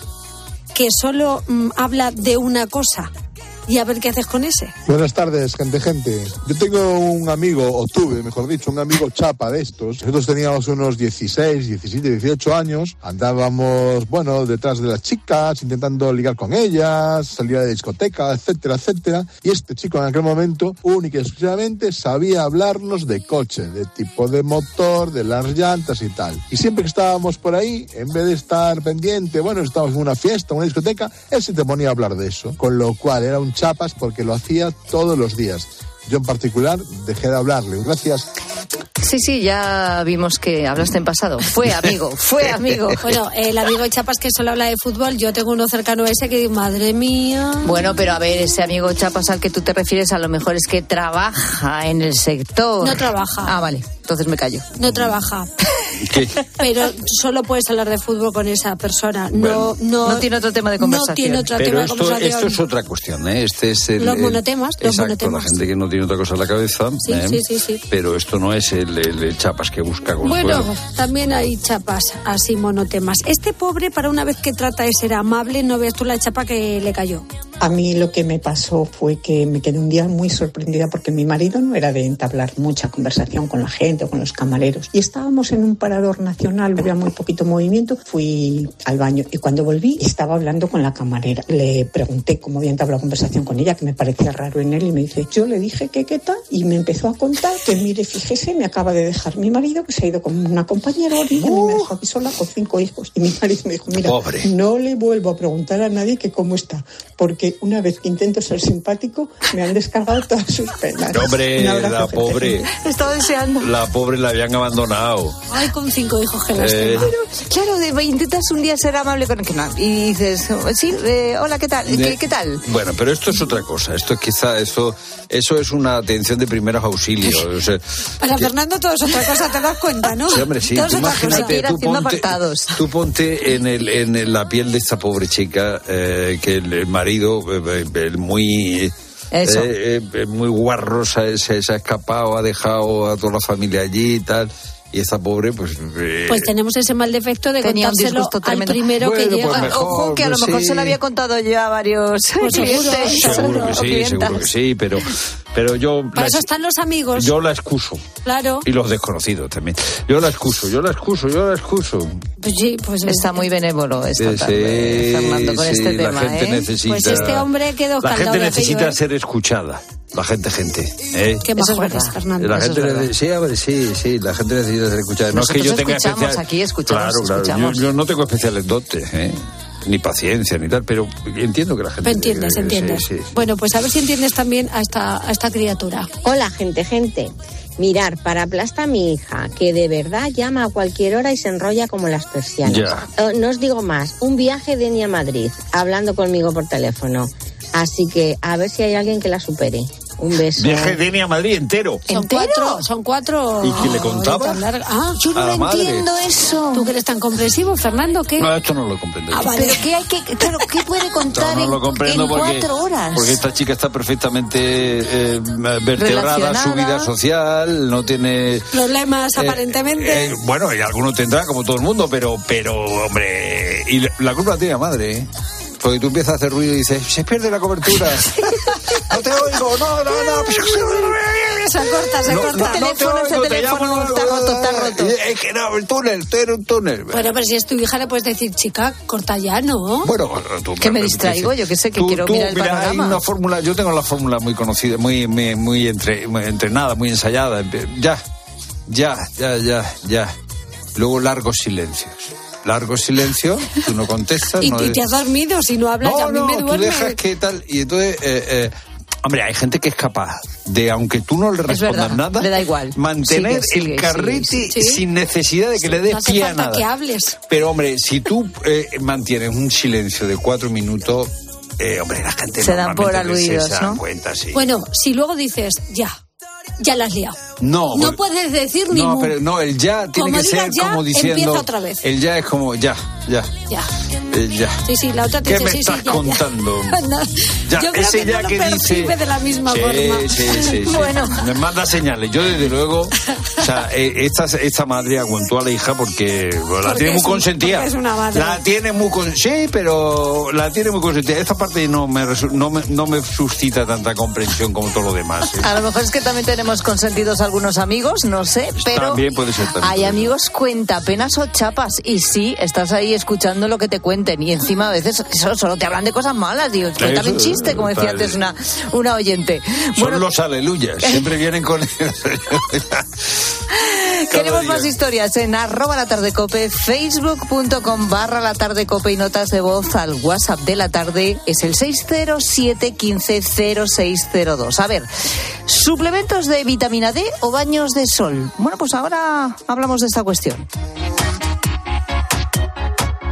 S13: que solo mm, habla de una cosa. Y a ver qué haces con ese.
S18: Buenas tardes, gente, gente. Yo tengo un amigo, o tuve, mejor dicho, un amigo chapa de estos. Nosotros teníamos unos 16, 17, 18 años. Andábamos, bueno, detrás de las chicas, intentando ligar con ellas, salir a la discoteca, etcétera, etcétera. Y este chico en aquel momento, única y exclusivamente, sabía hablarnos de coche, de tipo de motor, de las llantas y tal. Y siempre que estábamos por ahí, en vez de estar pendiente, bueno, estábamos en una fiesta, una discoteca, él se te ponía a hablar de eso. Con lo cual era un chapas porque lo hacía todos los días. Yo en particular dejé de hablarle. Gracias.
S8: Sí, sí, ya vimos que hablaste en pasado. Fue amigo, fue amigo.
S13: Bueno, el amigo de Chapas que solo habla de fútbol, yo tengo uno cercano a ese que digo, madre mía.
S8: Bueno, pero a ver, ese amigo Chapas al que tú te refieres a lo mejor es que trabaja en el sector.
S13: No trabaja.
S8: Ah, vale, entonces me callo.
S13: No trabaja,
S1: ¿Qué?
S13: pero solo puedes hablar de fútbol con esa persona. No, no,
S8: No tiene otro tema de conversación.
S13: No tiene otro
S1: Pero
S13: tema de
S1: esto,
S13: conversación.
S1: esto es otra cuestión, ¿eh? Este es el,
S13: Los
S1: el-
S13: monotemas, los
S1: exacto,
S13: monotemas.
S1: la gente que no tiene otra cosa en la cabeza.
S13: Sí,
S1: ¿eh?
S13: sí, sí, sí.
S1: Pero esto no es el, el- el chapas que busca consuelo.
S13: Bueno, también hay chapas así monotemas. Este pobre, para una vez que trata de ser amable, no ves tú la chapa que le cayó.
S19: A mí lo que me pasó fue que me quedé un día muy sorprendida porque mi marido no era de entablar mucha conversación con la gente o con los camareros. Y estábamos en un parador nacional, había muy poquito movimiento. Fui al baño y cuando volví estaba hablando con la camarera. Le pregunté cómo había entablado conversación con ella, que me parecía raro en él, y me dice, yo le dije que qué tal, y me empezó a contar que, mire, fíjese, me acaba de dejar mi marido, que se ha ido con una compañera y me dejó aquí sola con cinco hijos. Y mi marido me dijo, mira,
S1: Pobre.
S19: no le vuelvo a preguntar a nadie que cómo está, porque una vez que intento ser simpático, me han descargado todas sus penas.
S1: Hombre,
S19: Un
S1: la pobre,
S8: Estaba deseando.
S1: la pobre la habían abandonado.
S13: Ay, con cinco hijos que
S1: Eh.
S8: Claro, de, intentas un día ser amable con el que no. Y dices, sí, hola, ¿qué tal? ¿Qué, qué tal?
S1: Bueno, pero esto es otra cosa. Esto es quizá, eso, eso es una atención de primeros auxilios. O sea,
S13: Para
S1: que-
S13: Fernando todo es otra cosa, te das cuenta, ¿no?
S1: Sí, hombre, sí. Tú imagínate,
S8: Ir
S1: tú
S8: haciendo
S1: ponte,
S8: apartados.
S1: tú ponte en, el, en la piel de esta pobre chica eh, que el, el marido, eh, eh, el muy...
S8: Eso.
S1: eh, eh, muy guarro se, se- ha escapado, ha dejado a toda la familia allí y tal. y esta pobre, pues. eh,
S20: Pues tenemos ese mal defecto de
S8: Tenía un
S20: contárselo
S8: disgusto
S20: al primero que
S1: Bueno,
S20: llega.
S1: pues mejor,
S8: Ojo, que a lo mejor
S1: sí.
S8: se lo había contado ya a varios
S20: Pues seguro,
S8: clientes
S1: seguro que sí, seguro que sí, pero, pero yo.
S20: Para
S1: la-
S20: eso están los amigos.
S1: yo la excuso.
S20: Claro.
S1: Y los desconocidos también. Yo la excuso, yo la excuso, yo la excuso.
S20: Pues sí, pues
S8: Está muy benévolo esta
S1: Sí,
S8: tarde, Fernando, con
S1: sí,
S8: este
S1: la
S8: tema.
S1: gente
S8: ¿eh?
S1: necesita.
S20: Pues este hombre quedó
S1: La gente necesita
S20: ¿eh?
S1: ser escuchada. La gente, gente. ¿eh?
S20: Qué majo eres, Fernando.
S1: La
S8: Eso
S1: gente
S8: es verdad.
S1: sí, a ver, sí, sí, la gente necesita ser escuchada. No es que yo tenga
S8: escuchamos
S1: especial...
S8: aquí, escuchamos,
S1: Claro, claro.
S8: escuchamos.
S1: Yo, yo no tengo especiales dotes, ¿eh? Ni paciencia, ni tal, pero entiendo que la gente...
S20: Entiendes, entiendes.
S1: sí, sí.
S20: Bueno, pues a ver si entiendes también a esta, a esta criatura.
S21: Hola, gente, gente. Mirar, para aplasta a mi hija, que de verdad llama a cualquier hora y se enrolla como las persianas.
S1: Ya.
S21: Eh, no os digo más, un viaje de ni a Madrid, hablando conmigo por teléfono. Así que a ver si hay alguien que la supere. Un beso.
S1: Viaje de Eni a Madrid entero.
S20: Son cuatro, son cuatro.
S1: ¿Y quién le contaba?
S20: Ah,
S8: Yo no lo
S1: madre.
S8: entiendo eso.
S20: ¿Tú que eres tan comprensivo, Fernando? ¿Qué?
S1: No, esto no lo comprendo.
S20: Ah, vale.
S8: Pero ¿qué hay que, claro, ¿qué puede contar
S1: No, no
S8: en,
S1: lo comprendo
S8: en
S1: porque,
S8: cuatro horas?
S1: porque esta chica está perfectamente eh, vertebrada su vida social, no tiene...
S20: Problemas,
S1: Eh,
S20: aparentemente.
S1: eh, bueno, y alguno tendrá, como todo el mundo, pero, pero hombre, y la- la culpa la tiene la madre, ¿eh? Porque tú empiezas a hacer ruido y dices, se pierde la cobertura. no te oigo, no, no, no.
S20: se corta, se
S1: No,
S20: corta.
S1: no, no te
S8: teléfono, ese
S1: oigo, te
S8: teléfono
S1: llamo,
S8: está roto, está roto.
S1: Es que no, el túnel, un túnel.
S20: Bueno, pero si es tu hija, le puedes decir, chica, corta ya, ¿no?
S1: Bueno, tú,
S8: Que me distraigo, yo que sé, que
S1: tú-
S8: quiero
S1: tú,
S8: mirar el
S1: mira,
S8: panorama.
S1: Hay una fórmula, yo tengo la fórmula muy conocida, muy, muy, muy, entre- muy entrenada, muy ensayada. Ya, ya, ya, ya, ya. Luego largos silencios. Largos silencios, tú no contestas.
S20: y,
S1: no
S20: y te has dormido, si no hablas,
S1: no,
S20: ya a mí
S1: no,
S20: me
S1: tú
S20: duerme.
S1: dejas que tal. Y entonces, eh, eh, hombre, hay gente que es capaz de, aunque tú no le
S8: Es
S1: respondas
S8: verdad,
S1: nada,
S8: le da igual.
S1: mantener
S8: Sigue, sigue,
S1: el carrete
S8: sigue,
S20: sigue.
S1: sin necesidad de que le des
S20: no
S1: pie a nada.
S20: que hables.
S1: Pero, hombre, si tú eh, mantienes un silencio de cuatro minutos, eh, hombre, la gente
S8: Se dan por aludidos,
S1: se
S8: ¿no?
S1: cuenta, sí.
S20: Bueno, si luego dices, ya, ya la has liado.
S1: no,
S20: No puedes decir ni
S1: no,
S20: mu.
S1: pero no, el ya tiene
S20: Como
S1: que ser
S20: ya,
S1: como diciendo.
S20: empieza otra vez.
S1: El ya es como ya, ya,
S20: Ya.
S1: eh, ya.
S20: Sí, sí, la otra te
S1: ¿Qué
S20: dice,
S1: me
S20: sí, sí,
S1: estás
S20: ya, ya.
S1: contando?
S20: No,
S1: Ya,
S20: yo creo
S1: ese
S20: que
S1: ya
S20: no lo
S1: que
S20: percibe
S1: dice-
S20: de la misma
S1: sí,
S20: forma.
S1: Sí, sí, sí.
S20: Bueno.
S1: Me manda señales. Yo, desde luego, o sea, eh, esta, esta madre aguantó a la hija porque bueno, la
S20: Porque
S1: tiene muy
S20: un-
S1: consentida.
S20: porque es una madre.
S1: La tiene muy con- Sí, pero la tiene muy consentida. Esta parte no me, resu- no me, no me suscita tanta comprensión como todo lo demás. ¿eh?
S8: A lo mejor es que también tenemos consentidos algunos amigos, no sé, pero
S1: También puede ser, también
S8: hay
S1: puede ser.
S8: amigos cuenta apenas o chapas y sí, estás ahí escuchando lo que te cuenten y encima a veces eso, solo te hablan de cosas malas, digo, cuéntame un chiste, como decía
S1: tal.
S8: antes una, una oyente.
S1: Son los aleluyas. Siempre vienen con...
S8: Queremos
S1: día.
S8: más historias en arroba la tarde cope, facebook.com barra la tarde cope y notas de voz al WhatsApp de la tarde es el 607 15 0602. A ver, suplementos de vitamina D o baños de sol. Bueno, pues ahora hablamos de esta cuestión.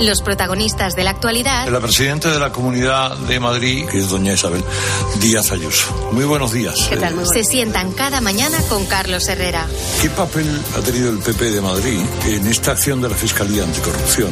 S3: Los protagonistas de la actualidad
S5: La presidenta de la Comunidad de Madrid, que es doña Isabel Díaz Ayuso. Muy buenos días. Eh,
S3: se sientan cada mañana con Carlos Herrera.
S5: ¿Qué papel ha tenido el PP de Madrid en esta acción de la Fiscalía Anticorrupción?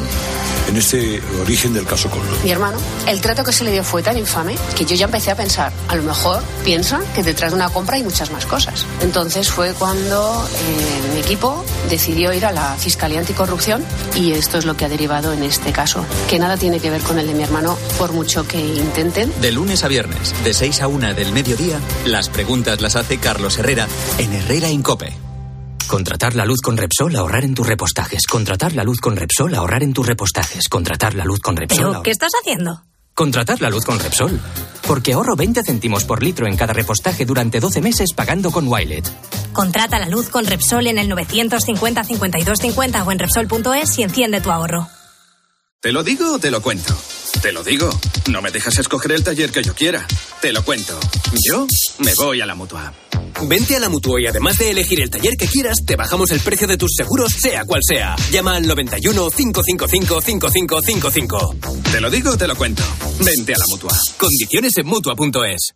S5: En este origen del caso Coldo.
S22: Mi hermano, el trato que se le dio fue tan infame que yo ya empecé a pensar, a lo mejor piensa que detrás de una compra hay muchas más cosas. Entonces fue cuando eh, mi equipo decidió ir a la Fiscalía Anticorrupción y esto es lo que ha derivado en este caso, que nada tiene que ver con el de mi hermano por mucho que intenten.
S2: De lunes a viernes, de 6 a 1 del mediodía, las preguntas las hace Carlos Herrera en Herrera Incope.
S23: Contratar la luz con Repsol, ahorrar en tus repostajes. Contratar la luz con Repsol, ahorrar en tus repostajes. Contratar la luz con Repsol.
S24: ¿Pero
S23: ahor-
S24: qué estás haciendo?
S23: Contratar la luz con Repsol. Porque ahorro 20 céntimos por litro en cada repostaje durante 12 meses pagando con Wilet.
S24: Contrata la luz con Repsol en el 950 52 50 o en Repsol.es y enciende tu ahorro.
S25: ¿Te lo digo o te lo cuento? Te lo digo. No me dejas escoger el taller que yo quiera. Te lo cuento. Yo me voy a la mutua.
S26: Vente a la Mutua y además de elegir el taller que quieras, te bajamos el precio de tus seguros, sea cual sea. Llama al 91 555 5555.
S25: Te lo digo o te lo cuento. Vente a la mutua.
S26: Condiciones en Mutua.es.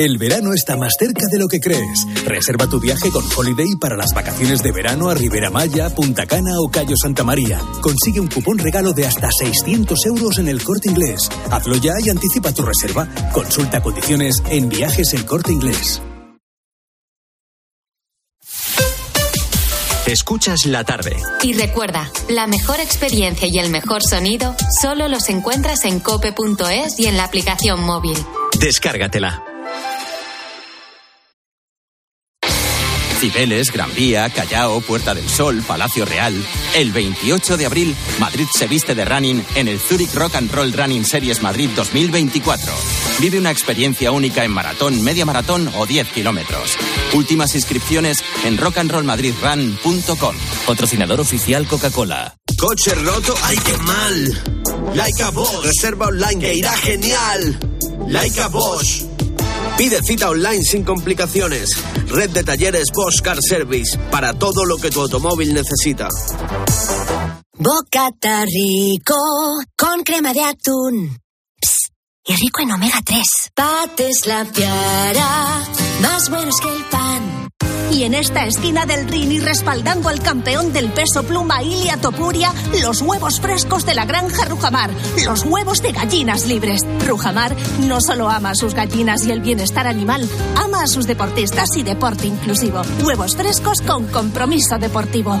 S27: El verano está más cerca de lo que crees. Reserva tu viaje con Holiday para las vacaciones de verano a Ribera Maya, Punta Cana o Cayo Santa María. Consigue un cupón regalo de hasta 600 euros en el corte inglés. Hazlo ya y anticipa tu reserva. Consulta condiciones en viajes el corte inglés.
S2: Escuchas la tarde.
S3: Y recuerda, la mejor experiencia y el mejor sonido solo los encuentras en cope.es y en la aplicación móvil.
S2: Descárgatela. Cibeles, Gran Vía, Callao, Puerta del Sol, Palacio Real. El 28 de abril, Madrid se viste de running en el Zurich Rock and Roll Running Series Madrid 2024. Vive una experiencia única en maratón, media maratón o 10 kilómetros. Últimas inscripciones en rockandrollmadridrun.com. Patrocinador oficial Coca-Cola.
S28: Coche roto, ay qué mal. Like a Bosch, reserva online que irá genial. Like a Bosch. Pide cita online sin complicaciones. Red de talleres Bosch Car Service para todo lo que tu automóvil necesita.
S24: Bocata rico con crema de atún. Psst, y rico en omega 3. Pates la piara, más buenos que el pan. Y en esta esquina del Rini, respaldando al campeón del peso pluma Ilia Topuria, los huevos frescos de la granja Rujamar, los huevos de gallinas libres. Rujamar no solo ama a sus gallinas y el bienestar animal, ama a sus deportistas y deporte inclusivo. Huevos frescos con compromiso deportivo.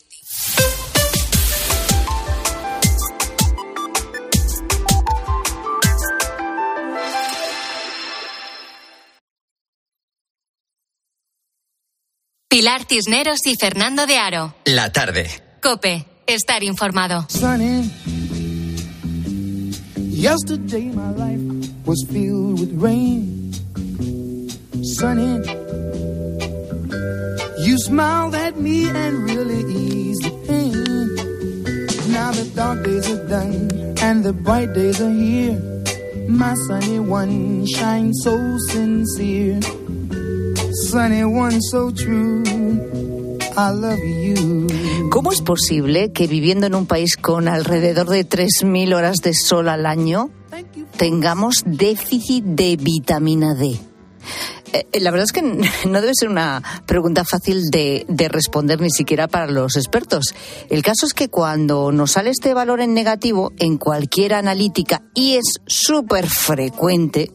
S3: Pilar Cisneros y Fernando de Aro.
S2: La tarde.
S3: Cope, estar informado.
S29: sunny. Yesterday my life was filled with rain. Sunny. You smiled at me and really eased the. Now the dark days are done and the bright days are here. My sunny one shines so sincere. Sunny one so true. I love you.
S8: ¿Cómo es posible que viviendo en un país con alrededor de 3.000 horas de sol al año tengamos déficit de vitamina D? Eh, La verdad es que no debe ser una pregunta fácil de, de responder ni siquiera para los expertos. El caso es que cuando nos sale este valor en negativo en cualquier analítica y es súper frecuente,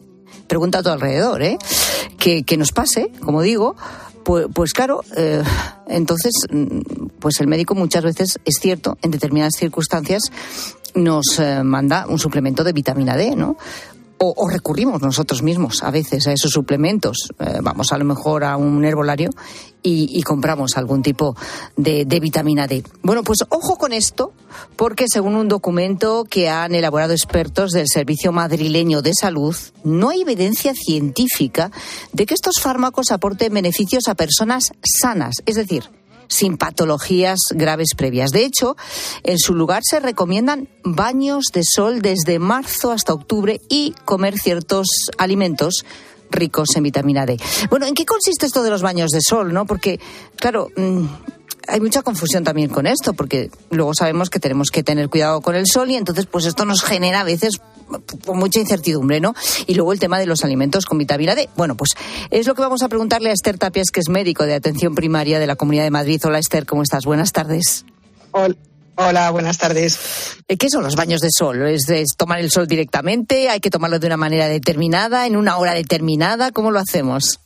S8: pregunta a tu alrededor, ¿eh? que, que nos pase, como digo, pues, pues claro, eh, entonces, mm, pues el médico muchas veces, es cierto, en determinadas circunstancias, nos eh, manda un suplemento de vitamina D, ¿no? O, recurrimos nosotros mismos a veces a esos suplementos. Eh, vamos a lo mejor a un herbolario y, y compramos algún tipo de, de vitamina D. Bueno, pues ojo con esto, porque según un documento que han elaborado expertos del Servicio Madrileño de Salud, no hay evidencia científica de que estos fármacos aporten beneficios a personas sanas, es decir, sin patologías graves previas. De hecho, en su lugar se recomiendan baños de sol desde marzo hasta octubre y comer ciertos alimentos ricos en vitamina D. Bueno, ¿en qué consiste esto de los baños de sol, no? Porque, claro, mm, hay mucha confusión también con esto, porque luego sabemos que tenemos que tener cuidado con el sol y entonces pues esto nos genera a veces pues, mucha incertidumbre, ¿no? Y luego el tema de los alimentos con vitamina D. Bueno, pues es lo que vamos a preguntarle a Esther Tapias, que es médico de atención primaria de la Comunidad de Madrid. Hola Esther, ¿cómo estás? Buenas tardes.
S30: Hol- Hola, buenas tardes.
S8: Eh, ¿Qué son los baños de sol? ¿Es, ¿Es, tomar el sol directamente? ¿Hay que tomarlo de una manera determinada, en una hora determinada? ¿Cómo lo hacemos?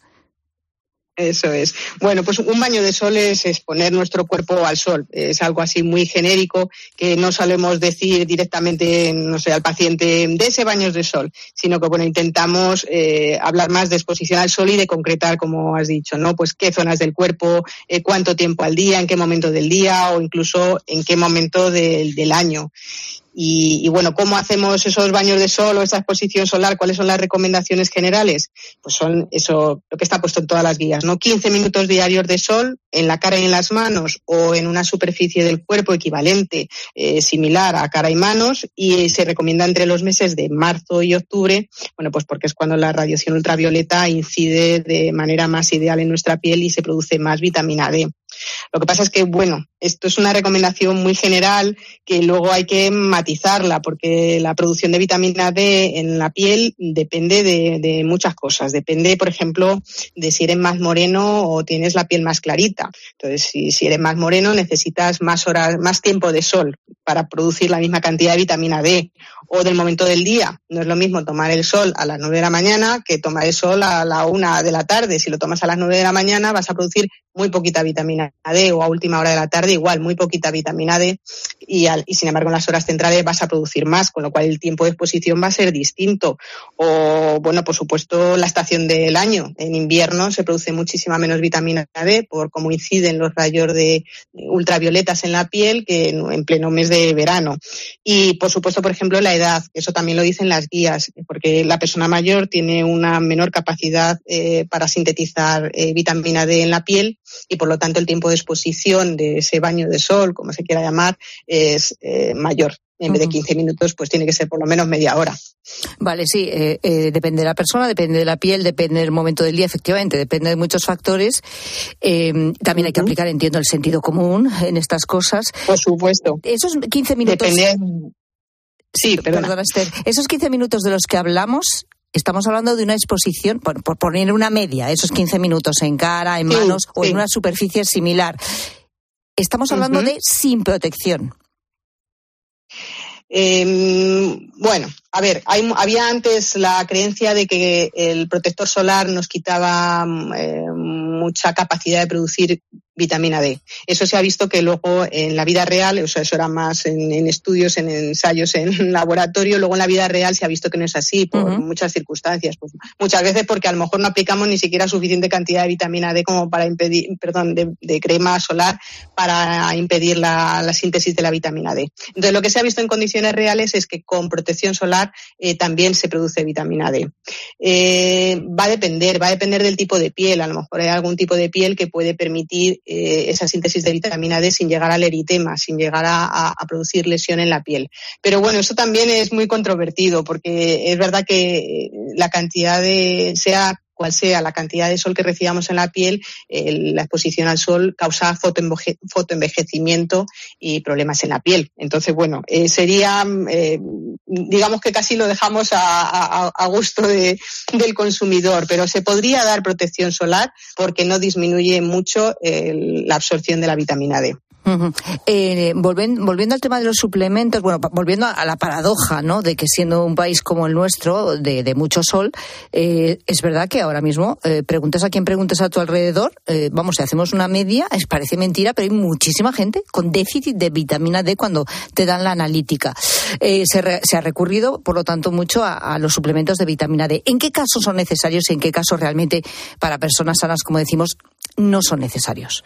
S31: Eso es. Bueno, pues un baño de sol es exponer nuestro cuerpo al sol. Es algo así muy genérico que no solemos decir directamente, no sé, al paciente de ese baño de sol, sino que bueno, intentamos eh, hablar más de exposición al sol y de concretar, como has dicho, ¿no? Pues qué zonas del cuerpo, eh, cuánto tiempo al día, en qué momento del día o incluso en qué momento del, del año. Y, y, bueno, ¿cómo hacemos esos baños de sol o esa exposición solar? ¿Cuáles son las recomendaciones generales? Pues son eso, lo que está puesto en todas las guías, ¿no? 15 minutos diarios de sol en la cara y en las manos o en una superficie del cuerpo equivalente, eh, similar a cara y manos, y se recomienda entre los meses de marzo y octubre, bueno, pues porque es cuando la radiación ultravioleta incide de manera más ideal en nuestra piel y se produce más vitamina D. Lo que pasa es que, bueno, esto es una recomendación muy general que luego hay que matizarla porque la producción de vitamina D en la piel depende de, muchas cosas. Depende, por ejemplo, de si eres más moreno o tienes la piel más clarita. Entonces, si, si eres más moreno, necesitas más horas, más tiempo de sol para producir la misma cantidad de vitamina D o del momento del día. No es lo mismo tomar el sol a las nueve de la mañana que tomar el sol a la una de la tarde. Si lo tomas a las nueve de la mañana, vas a producir muy poquita vitamina D o a última hora de la tarde igual muy poquita vitamina D y, al, y sin embargo en las horas centrales vas a producir más, con lo cual el tiempo de exposición va a ser distinto. O bueno, por supuesto la estación del año. En invierno se produce muchísima menos vitamina D por cómo inciden los rayos de ultravioletas en la piel que en, en pleno mes de verano. Y por supuesto, por ejemplo, la edad, eso también lo dicen las guías, porque la persona mayor tiene una menor capacidad eh, para sintetizar eh, vitamina D en la piel y por lo tanto el tiempo de exposición de ese baño de sol, como se quiera llamar, es eh, mayor. En vez de 15 minutos, pues tiene que ser por lo menos media hora.
S8: Vale, sí, eh, eh, depende de la persona, depende de la piel, depende del momento del día, efectivamente, depende de muchos factores. Eh, también hay que aplicar, entiendo, el sentido común en estas cosas.
S31: Por supuesto.
S8: Esos 15 minutos.
S31: Depende... Sí, perdona.
S8: perdona Esther. Esos 15 minutos de los que hablamos, Estamos hablando de una exposición, por, por, poner una media, esos 15 minutos en cara, en manos sí, o sí. en una superficie similar. Estamos hablando uh -huh. de sin protección.
S31: Eh, bueno, a ver, hay, había antes la creencia de que el protector solar nos quitaba eh, mucha capacidad de producir vitamina D. Eso se ha visto que luego en la vida real, o sea, eso era más en, en estudios, en ensayos, en laboratorio, luego en la vida real se ha visto que no es así por uh -huh. muchas circunstancias. Pues, muchas veces porque a lo mejor no aplicamos ni siquiera suficiente cantidad de vitamina D como para impedir, perdón, de, de crema solar para impedir la, la, síntesis de la vitamina D. Entonces, lo que se ha visto en condiciones reales es que con protección solar eh, también se produce vitamina D. Eh, va a depender, va a depender del tipo de piel. A lo mejor hay algún tipo de piel que puede permitir eh, esa síntesis de vitamina D sin llegar al eritema, sin llegar a, a, producir lesión en la piel. Pero bueno, eso también es muy controvertido porque es verdad que la cantidad de, sea cual sea la cantidad de sol que recibamos en la piel, eh, la exposición al sol causa fotoenveje fotoenvejecimiento y problemas en la piel. Entonces, bueno, eh, sería, eh, digamos que casi lo dejamos a, gusto de, del consumidor, pero se podría dar protección solar porque no disminuye mucho la absorción de la vitamina D.
S8: Eh, volviendo, al tema de los suplementos, bueno, volviendo a, la paradoja, ¿no? De que siendo un país como el nuestro, de, de mucho sol, eh, es verdad que ahora mismo eh, preguntas a quien preguntes a tu alrededor, eh, vamos, si hacemos una media, es, parece mentira, pero hay muchísima gente con déficit de vitamina D cuando te dan la analítica. Se, ha recurrido, por lo tanto, mucho a, a, los suplementos de vitamina D. ¿En qué casos son necesarios y en qué casos realmente para personas sanas, como decimos, no son necesarios?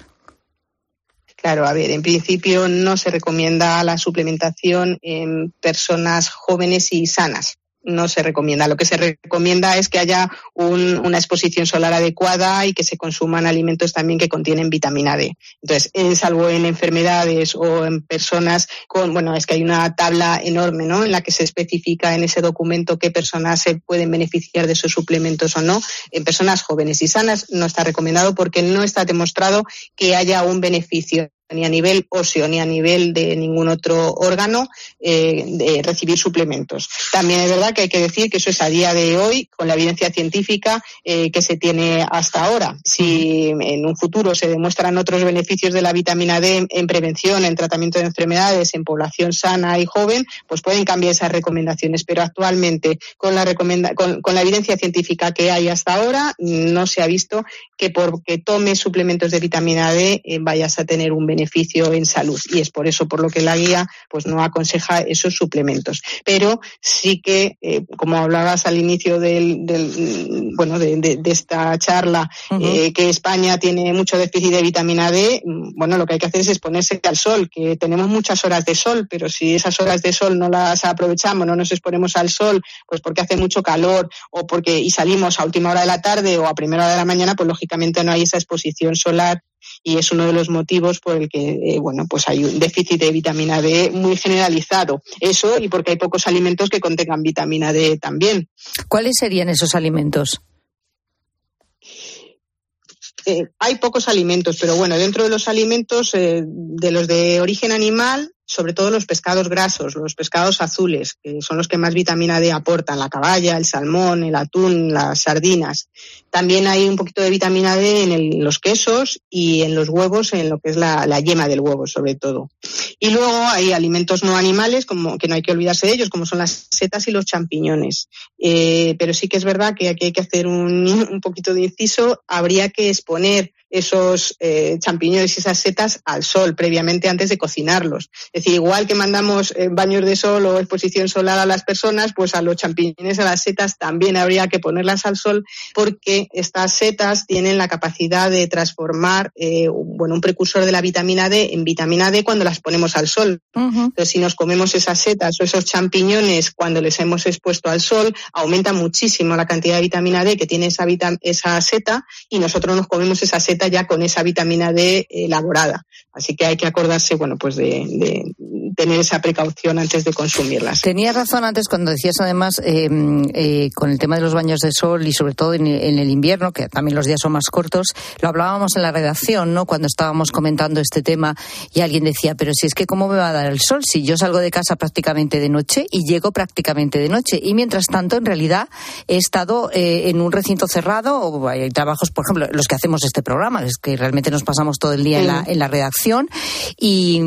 S31: Claro, a ver, en principio no se recomienda la suplementación en personas jóvenes y sanas. No se recomienda. Lo que se recomienda es que haya un, una exposición solar adecuada y que se consuman alimentos también que contienen vitamina D. Entonces, en, salvo en enfermedades o en personas con, bueno, es que hay una tabla enorme, ¿no? En la que se especifica en ese documento qué personas se pueden beneficiar de esos suplementos o no. En personas jóvenes y sanas no está recomendado porque no está demostrado que haya un beneficio ni a nivel óseo ni a nivel de ningún otro órgano eh, de recibir suplementos. También es verdad que hay que decir que eso es a día de hoy con la evidencia científica eh, que se tiene hasta ahora. Si en un futuro se demuestran otros beneficios de la vitamina D en prevención, en tratamiento de enfermedades, en población sana y joven, pues pueden cambiar esas recomendaciones. Pero actualmente, con la, con, con la evidencia científica que hay hasta ahora, no se ha visto que porque tomes suplementos de vitamina D eh, vayas a tener un beneficio en salud. Y es por eso por lo que la guía pues no aconseja esos suplementos. Pero sí que, eh, como hablabas al inicio del, bueno de, esta charla, eh, que España tiene mucho déficit de vitamina D, mm, bueno, lo que hay que hacer es exponerse al sol, que tenemos muchas horas de sol, pero si esas horas de sol no las aprovechamos, no nos exponemos al sol, pues porque hace mucho calor o porque y salimos a última hora de la tarde o a primera hora de la mañana, pues lógicamente no hay esa exposición solar y es uno de los motivos por el que eh, bueno pues hay un déficit de vitamina D muy generalizado eso y porque hay pocos alimentos que contengan vitamina D también
S8: ¿cuáles serían esos alimentos?
S31: Eh, hay pocos alimentos, pero bueno, dentro de los alimentos, eh, de los de origen animal, sobre todo los pescados grasos, los pescados azules, que son los que más vitamina D aportan, la caballa, el salmón, el atún, las sardinas. También hay un poquito de vitamina D en los quesos y en los huevos, en lo que es la, yema del huevo, sobre todo. Y luego hay alimentos no animales, como que no hay que olvidarse de ellos, como son las setas y los champiñones. Eh, pero sí que es verdad que aquí hay que hacer un, un poquito de inciso. Habría que exponer esos eh, champiñones y esas setas al sol previamente antes de cocinarlos. Es decir, igual que mandamos eh, baños de sol o exposición solar a las personas, pues a los champiñones, a las setas también habría que ponerlas al sol porque estas setas tienen la capacidad de transformar eh, bueno, un precursor de la vitamina D en vitamina D cuando las ponemos al sol. Entonces, si nos comemos esas setas o esos champiñones cuando les hemos expuesto al sol, aumenta muchísimo la cantidad de vitamina D que tiene esa, esa seta y nosotros nos comemos esa seta ya con esa vitamina D elaborada. Así que hay que acordarse, bueno, pues de, tener esa precaución antes de consumirlas.
S8: Tenía razón antes cuando decías además eh, eh, con el tema de los baños de sol y sobre todo en, el invierno, que también los días son más cortos, lo hablábamos en la redacción, ¿no? Cuando estábamos comentando este tema y alguien decía, pero si es que cómo me va a dar el sol si yo salgo de casa prácticamente de noche y llego prácticamente de noche y mientras tanto en realidad he estado eh, en un recinto cerrado o hay trabajos, por ejemplo, los que hacemos este programa, es que realmente nos pasamos todo el día en, la, en la redacción y,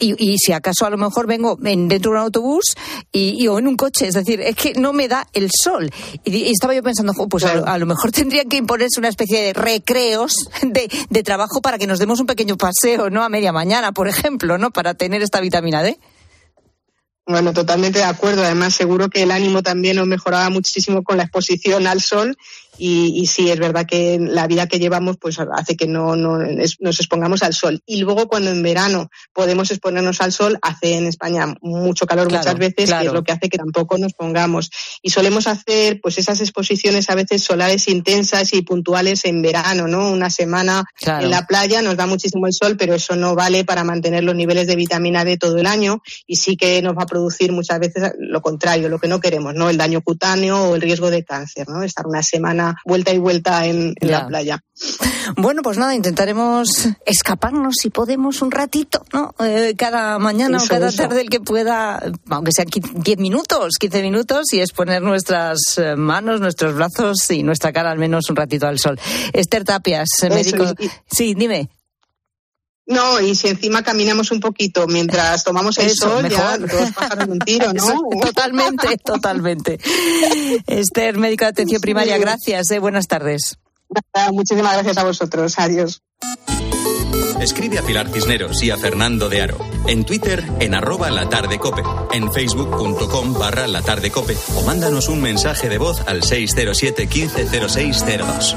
S8: y, si acaso lo mejor vengo dentro de un autobús y, o en un coche, es decir, es que no me da el sol. Y, estaba yo pensando, pues a, lo mejor tendrían que imponerse una especie de recreos de, de trabajo para que nos demos un pequeño paseo, ¿no? A media mañana, por ejemplo, ¿no? Para tener esta vitamina D.
S31: Bueno, totalmente de acuerdo. Además, seguro que el ánimo también nos mejoraba muchísimo con la exposición al sol y, y, sí, es verdad que la vida que llevamos pues hace que no, no nos expongamos al sol. Y luego cuando en verano podemos exponernos al sol, hace en España mucho calor muchas veces, que es lo que hace que tampoco nos pongamos. Y solemos hacer pues esas exposiciones a veces solares intensas y puntuales en verano, ¿no? Una semana en la playa nos da muchísimo el sol, pero eso no vale para mantener los niveles de vitamina D todo el año y sí que nos va a producir muchas veces lo contrario, lo que no queremos, ¿no? El daño cutáneo o el riesgo de cáncer, ¿no? Estar una semana vuelta y vuelta en, la playa.
S8: Bueno, pues nada, intentaremos escaparnos si podemos un ratito, ¿no? Eh, cada mañana o cada tarde el que pueda, aunque sean 10 minutos, 15 minutos, y es poner nuestras eh, manos, nuestros brazos y nuestra cara al menos un ratito al sol. Esther Tapias, médico. Sí, dime.
S31: No, y si encima caminamos un poquito mientras tomamos el sol, ya todos pasaron un tiro, ¿no?
S8: totalmente, totalmente. Esther, médico de atención primaria, gracias. Eh, buenas tardes.
S31: Muchísimas gracias a vosotros. Adiós.
S2: Escribe a Pilar Cisneros y a Fernando de Aro. En Twitter, en arroba la tarde cope. En facebook.com barra la tarde cope. O mándanos un mensaje de voz al 607 150602.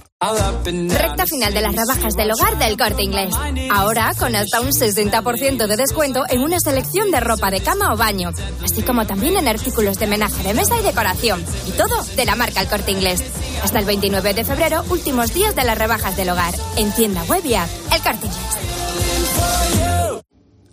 S32: Recta final de las rebajas del hogar del corte inglés. Ahora con hasta un 60% de descuento en una selección de ropa de cama o baño, así como también en artículos de menaje de mesa y decoración. Y todo de la marca El corte inglés. Hasta el 29 de febrero, últimos días de las rebajas del hogar. En tienda web y app. El corte inglés.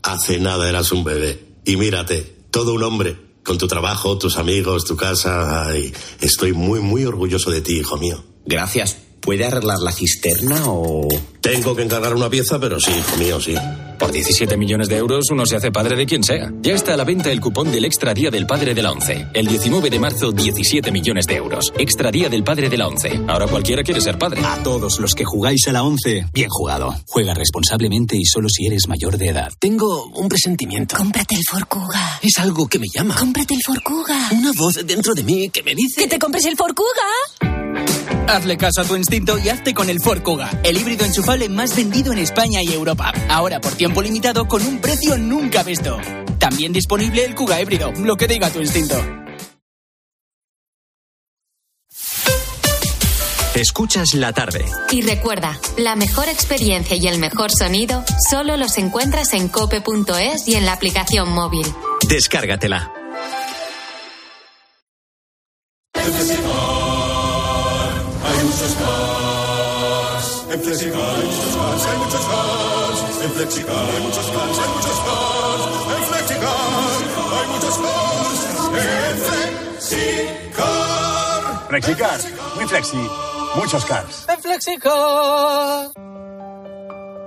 S33: Hace nada eras un bebé. Y mírate, todo un hombre. Con tu trabajo, tus amigos, tu casa. Ay, estoy muy, muy orgulloso de ti, hijo mío.
S34: Gracias. ¿Puede arreglar la cisterna o...?
S33: Tengo que encargar una pieza, pero sí, hijo mío, sí.
S23: Por 17 millones de euros uno se hace padre de quien sea. Ya está a la venta el cupón del Extra Día del Padre de la ONCE. El 19 de marzo, 17 millones de euros. Extra Día del Padre de la ONCE. Ahora cualquiera quiere ser padre.
S35: A todos los que jugáis a la ONCE, bien jugado. Juega responsablemente y solo si eres mayor de edad.
S34: Tengo un presentimiento.
S24: Cómprate el Forcuga.
S34: Es algo que me llama.
S24: Cómprate el Forcuga.
S34: Una voz dentro de mí que me dice...
S24: ¡Que te compres el Forcuga!
S36: Hazle caso a tu instinto y hazte con el Ford Kuga, el híbrido enchufable más vendido en España y Europa. Ahora por tiempo limitado con un precio nunca visto. También disponible el Kuga híbrido, lo que diga tu instinto.
S23: Escuchas la tarde.
S3: Y recuerda, la mejor experiencia y el mejor sonido solo los encuentras en cope.es y en la aplicación móvil.
S23: Descárgatela.
S37: Muchos cars. En Flexicar hay muchos cars, hay muchos cars. En Flexicar hay muchos cars, hay muchos cars. En Flexicar hay muchos cars. En Flexicar.
S38: Flexicar, muy flexi, muchos cars.
S39: En Flexicar.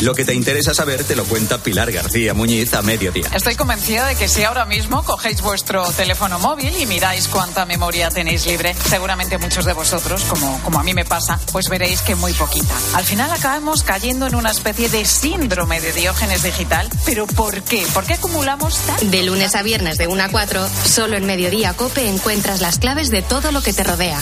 S23: Lo que te interesa saber te lo cuenta Pilar García Muñiz a mediodía.
S39: Estoy convencida de que si ahora mismo cogéis vuestro teléfono móvil y miráis cuánta memoria tenéis libre, seguramente muchos de vosotros, como, como a mí me pasa, pues veréis que muy poquita. Al final acabamos cayendo en una especie de síndrome de diógenes digital. ¿Pero por qué? ¿Por qué acumulamos tanto?
S3: De lunes a viernes de 1 a 4, solo en Mediodía Cope encuentras las claves de todo lo que te rodea.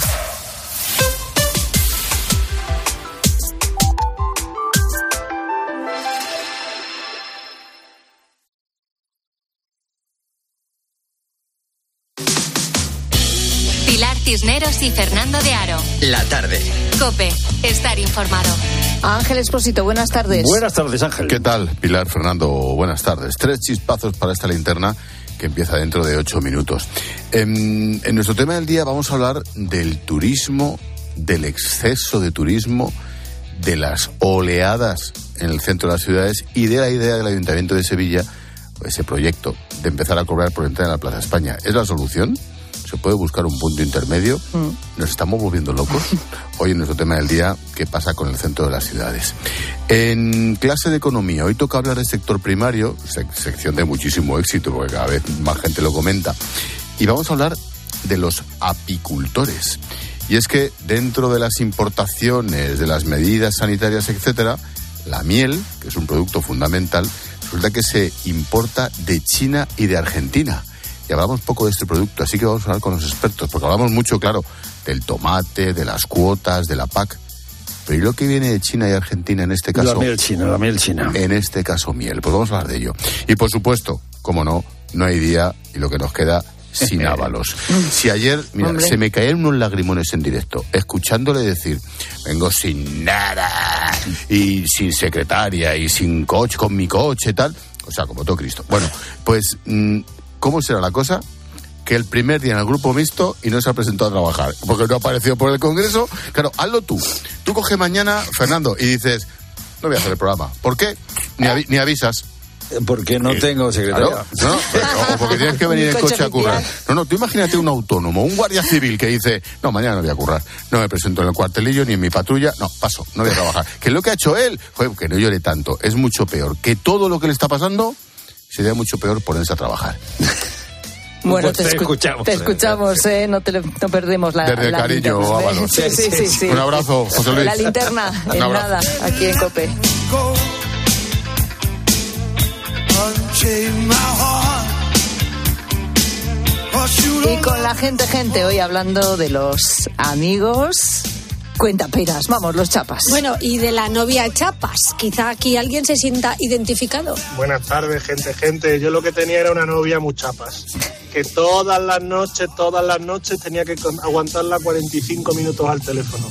S3: Cisneros y Fernando de Aro.
S23: La tarde.
S3: Cope, estar informado.
S8: Ángel Espósito, buenas tardes.
S40: Buenas tardes, Ángel.
S41: ¿Qué tal, Pilar, Fernando? Buenas tardes. Tres chispazos para esta linterna que empieza dentro de ocho minutos. En, en nuestro tema del día vamos a hablar del turismo, del exceso de turismo, de las oleadas en el centro de las ciudades y de la idea del Ayuntamiento de Sevilla, ese proyecto de empezar a cobrar por entrar en la Plaza España. ¿Es la solución? ¿Se puede buscar un punto intermedio? ¿Nos estamos volviendo locos? Hoy en nuestro tema del día, ¿qué pasa con el centro de las ciudades? En clase de economía, hoy toca hablar del sector primario, sec- sección de muchísimo éxito, porque cada vez más gente lo comenta. Y vamos a hablar de los apicultores. Y es que dentro de las importaciones, de las medidas sanitarias, etcétera, la miel, que es un producto fundamental, resulta que se importa de China y de Argentina. Hablamos poco de este producto, así que vamos a hablar con los expertos, porque hablamos mucho, claro, del tomate, de las cuotas, de la PAC. Pero ¿y lo que viene de China y Argentina en este caso?
S40: La miel china, la miel china.
S41: En este caso, miel. Pues vamos a hablar de ello. Y por supuesto, como no, no hay día y lo que nos queda sin ábalos. Si ayer, mira,
S8: Hombre.
S41: se me caían unos lagrimones en directo, escuchándole decir, vengo sin nada, y sin secretaria, y sin coche, con mi coche y tal, o sea, como todo Cristo. Bueno, pues, mm, ¿cómo será la cosa? que el primer día en el grupo mixto y no se ha presentado a trabajar, porque no ha aparecido por el Congreso. Claro, hazlo tú. Tú coges mañana, Fernando, y dices, no voy a hacer el programa. ¿Por qué? Ni, avi- ni avisas.
S1: Porque no tengo secretaria.
S41: Claro, no, o porque tienes que venir en
S1: Coche
S41: coche a currar. No, no, tú imagínate un autónomo, un guardia civil que dice, no, mañana no voy a currar, no me presento en el cuartelillo ni en mi patrulla, no, paso, no voy a trabajar. Que lo que ha hecho él, joder, que no llore tanto, es mucho peor. Que todo lo que le está pasando sería mucho peor ponerse a trabajar.
S8: Bueno,
S41: Pues
S8: te,
S41: te
S8: escu-
S41: escuchamos,
S8: te
S41: eh.
S8: escuchamos, ¿eh? No, te, no perdemos la,
S41: Desde
S8: la
S41: cariño,
S8: linterna.
S41: Ábalos.
S8: Sí, sí, sí, sí.
S41: Un abrazo, José Luis.
S8: La linterna, en nada, aquí en COPE. Y con la gente, gente, hoy hablando de los amigos. Cuenta peras, vamos, los chapas.
S20: Bueno, y de la novia Chapas. Quizá aquí alguien se sienta identificado.
S42: Buenas tardes, gente, gente. Yo lo que tenía era una novia muy chapas. Que todas las noches, todas las noches tenía que aguantarla 45 minutos al teléfono.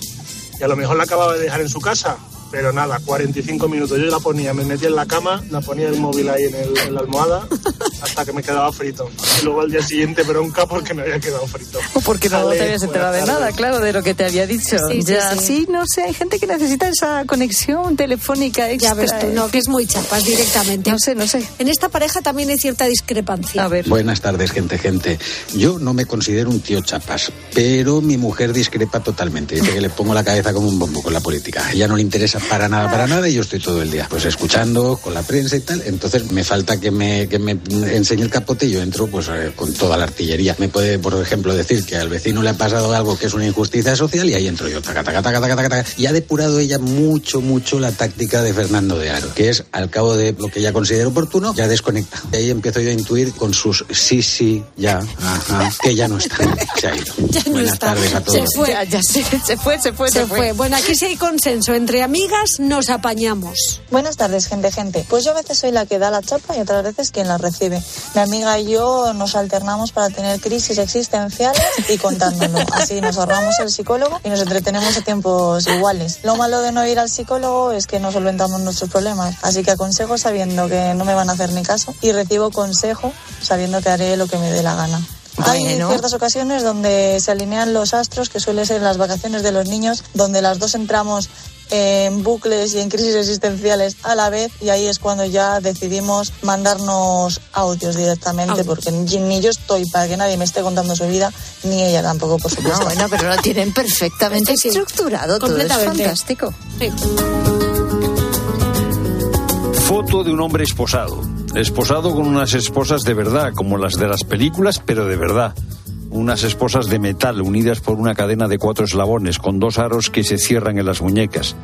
S42: Y a lo mejor la acababa de dejar en su casa, pero nada, 45 minutos. Yo la ponía, me metía en la cama, la ponía el móvil ahí en, el- en la almohada hasta que me quedaba frito. Y luego al día siguiente bronca porque me había quedado frito.
S8: Porque no te habías enterado de nada, claro, de lo que te había dicho.
S20: Sí, sí,
S8: ya,
S20: sí.
S8: no sé, hay gente que necesita esa conexión telefónica extra.
S20: Ya ves tú, no, que es muy chapas directamente.
S8: No sé, no sé.
S20: En esta pareja también hay cierta discrepancia.
S8: A ver.
S43: Buenas tardes, gente, gente. Yo no me considero un tío chapas, pero mi mujer discrepa totalmente. Dice que le pongo la cabeza como un bombo con la política. A ella no le interesa para nada, para nada, y yo estoy todo el día pues escuchando con la prensa y tal. Entonces me falta que me, que me enseñe el capote y yo entro pues eh, con toda la artillería. Me puede, por ejemplo, decir que al vecino le ha pasado algo que es una injusticia social y ahí entro yo. Taca, taca, taca, taca, taca, taca. Y ha depurado ella mucho, mucho la táctica de Fernando de Aro, que es al cabo de lo que ella considera oportuno, ya desconecta. Y ahí empiezo yo a intuir con sus sí, sí, ya, ajá, que ya no está. Se ha ido.
S20: Ya no
S43: Buenas
S20: está.
S43: tardes a
S20: Se
S43: todos.
S20: fue.
S8: Ya, ya se, se fue, se fue, se,
S20: Se fue. Bueno, aquí sí hay consenso. Entre amigas nos apañamos.
S44: Buenas tardes, gente, gente. Pues yo a veces soy la que da la chapa y otras veces quien la recibe. Mi amiga y yo nos alternamos para tener crisis existenciales y contárnoslo. Así nos ahorramos el psicólogo y nos entretenemos a tiempos iguales. Lo malo de no ir al psicólogo es que no solventamos nuestros problemas. Así que aconsejo sabiendo que no me van a hacer ni caso y recibo consejo sabiendo que haré lo que me dé la gana. Hay
S8: Bueno.
S44: ciertas ocasiones donde se alinean los astros, que suele ser en las vacaciones de los niños, donde las dos entramos en bucles y en crisis existenciales a la vez y ahí es cuando ya decidimos mandarnos audios directamente porque ni, ni yo estoy para que nadie me esté contando su vida ni ella tampoco por supuesto.
S8: No, bueno, pero lo tienen perfectamente estructurado todo, es
S20: Completamente.
S8: fantástico.
S1: Foto de un hombre esposado. Esposado con unas esposas de verdad, como las de las películas, pero de verdad. Unas esposas de metal unidas por una cadena de cuatro eslabones con dos aros que se cierran en las muñecas.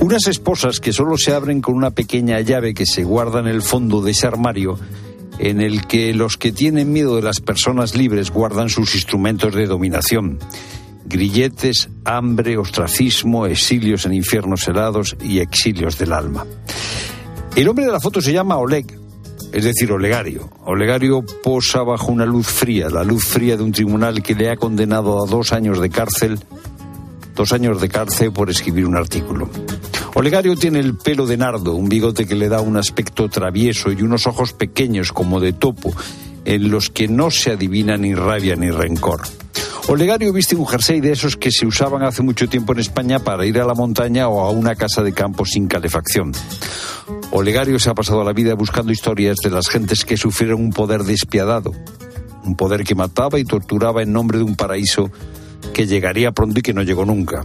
S1: Unas esposas que solo se abren con una pequeña llave que se guarda en el fondo de ese armario en el que los que tienen miedo de las personas libres guardan sus instrumentos de dominación. Grilletes, hambre, ostracismo, exilios en infiernos helados y exilios del alma. El hombre de la foto se llama Oleg, es decir, Olegario. Olegario posa bajo una luz fría, la luz fría de un tribunal que le ha condenado a dos años de cárcel, dos años de cárcel por escribir un artículo. Olegario tiene el pelo de nardo, un bigote que le da un aspecto travieso y unos ojos pequeños como de topo, en los que no se adivina ni rabia ni rencor. Olegario viste un jersey de esos que se usaban hace mucho tiempo en España para ir a la montaña o a una casa de campo sin calefacción. Olegario se ha pasado la vida buscando historias de las gentes que sufrieron un poder despiadado, un poder que mataba y torturaba en nombre de un paraíso que llegaría pronto y que no llegó nunca.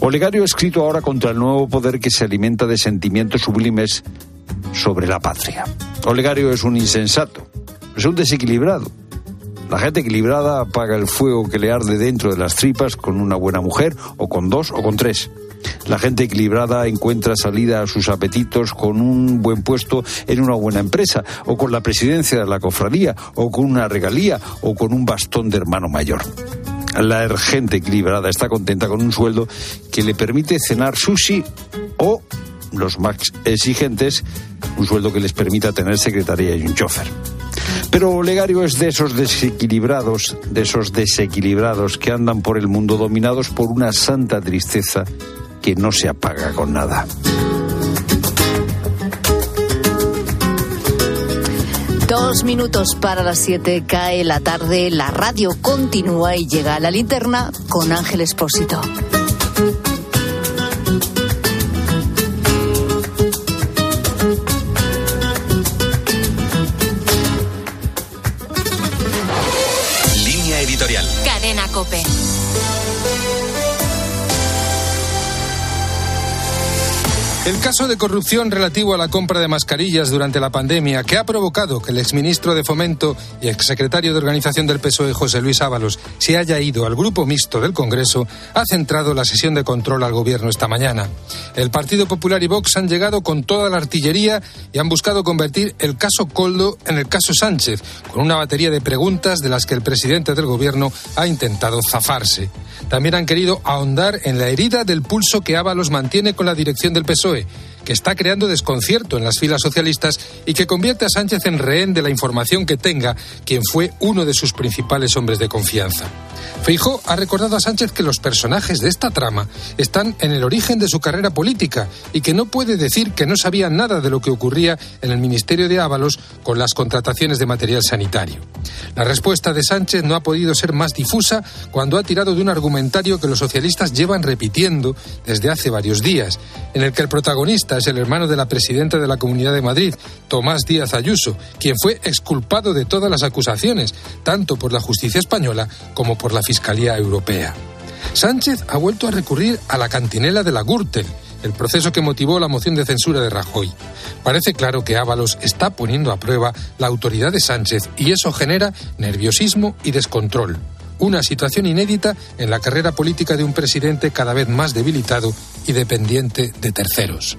S1: Olegario ha escrito ahora contra el nuevo poder que se alimenta de sentimientos sublimes sobre la patria. Olegario es un insensato, es un desequilibrado. La gente equilibrada apaga el fuego que le arde dentro de las tripas con una buena mujer, o con dos, o con tres. La gente equilibrada encuentra salida a sus apetitos con un buen puesto en una buena empresa, o con la presidencia de la cofradía, o con una regalía, o con un bastón de hermano mayor. La gente equilibrada está contenta con un sueldo que le permite cenar sushi o, los más exigentes, un sueldo que les permita tener secretaría y un chofer.
S40: Pero Olegario es de esos desequilibrados, de esos desequilibrados que andan por el mundo dominados por una santa tristeza que no se apaga con nada.
S8: Dos minutos para las siete, cae la tarde, la radio continúa y llega a la linterna con Ángel Espósito.
S3: Línea editorial. Cadena Cope.
S45: El caso de corrupción relativo a la compra de mascarillas durante la pandemia, que ha provocado que el exministro de Fomento y exsecretario de Organización del PSOE, José Luis Ábalos, se haya ido al grupo mixto del Congreso, ha centrado la sesión de control al Gobierno esta mañana. El Partido Popular y Vox han llegado con toda la artillería y han buscado convertir el caso Coldo en el caso Sánchez, con una batería de preguntas de las que el presidente del Gobierno ha intentado zafarse. También han querido ahondar en la herida del pulso que Ábalos mantiene con la dirección del PSOE, Okay. Que está creando desconcierto en las filas socialistas y que convierte a Sánchez en rehén de la información que tenga quien fue uno de sus principales hombres de confianza. Feijó ha recordado a Sánchez que los personajes de esta trama están en el origen de su carrera política y que no puede decir que no sabía nada de lo que ocurría en el Ministerio de Ábalos con las contrataciones de material sanitario. La respuesta de Sánchez no ha podido ser más difusa cuando ha tirado de un argumentario que los socialistas llevan repitiendo desde hace varios días, en el que el protagonista es el hermano de la presidenta de la Comunidad de Madrid, Tomás Díaz Ayuso, quien fue exculpado de todas las acusaciones, tanto por la justicia española como por la Fiscalía Europea. Sánchez ha vuelto a recurrir a la cantinela de la Gürtel, el proceso que motivó la moción de censura de Rajoy. Parece claro que Ábalos está poniendo a prueba la autoridad de Sánchez y eso genera nerviosismo y descontrol. Una situación inédita en la carrera política de un presidente cada vez más debilitado y dependiente de terceros.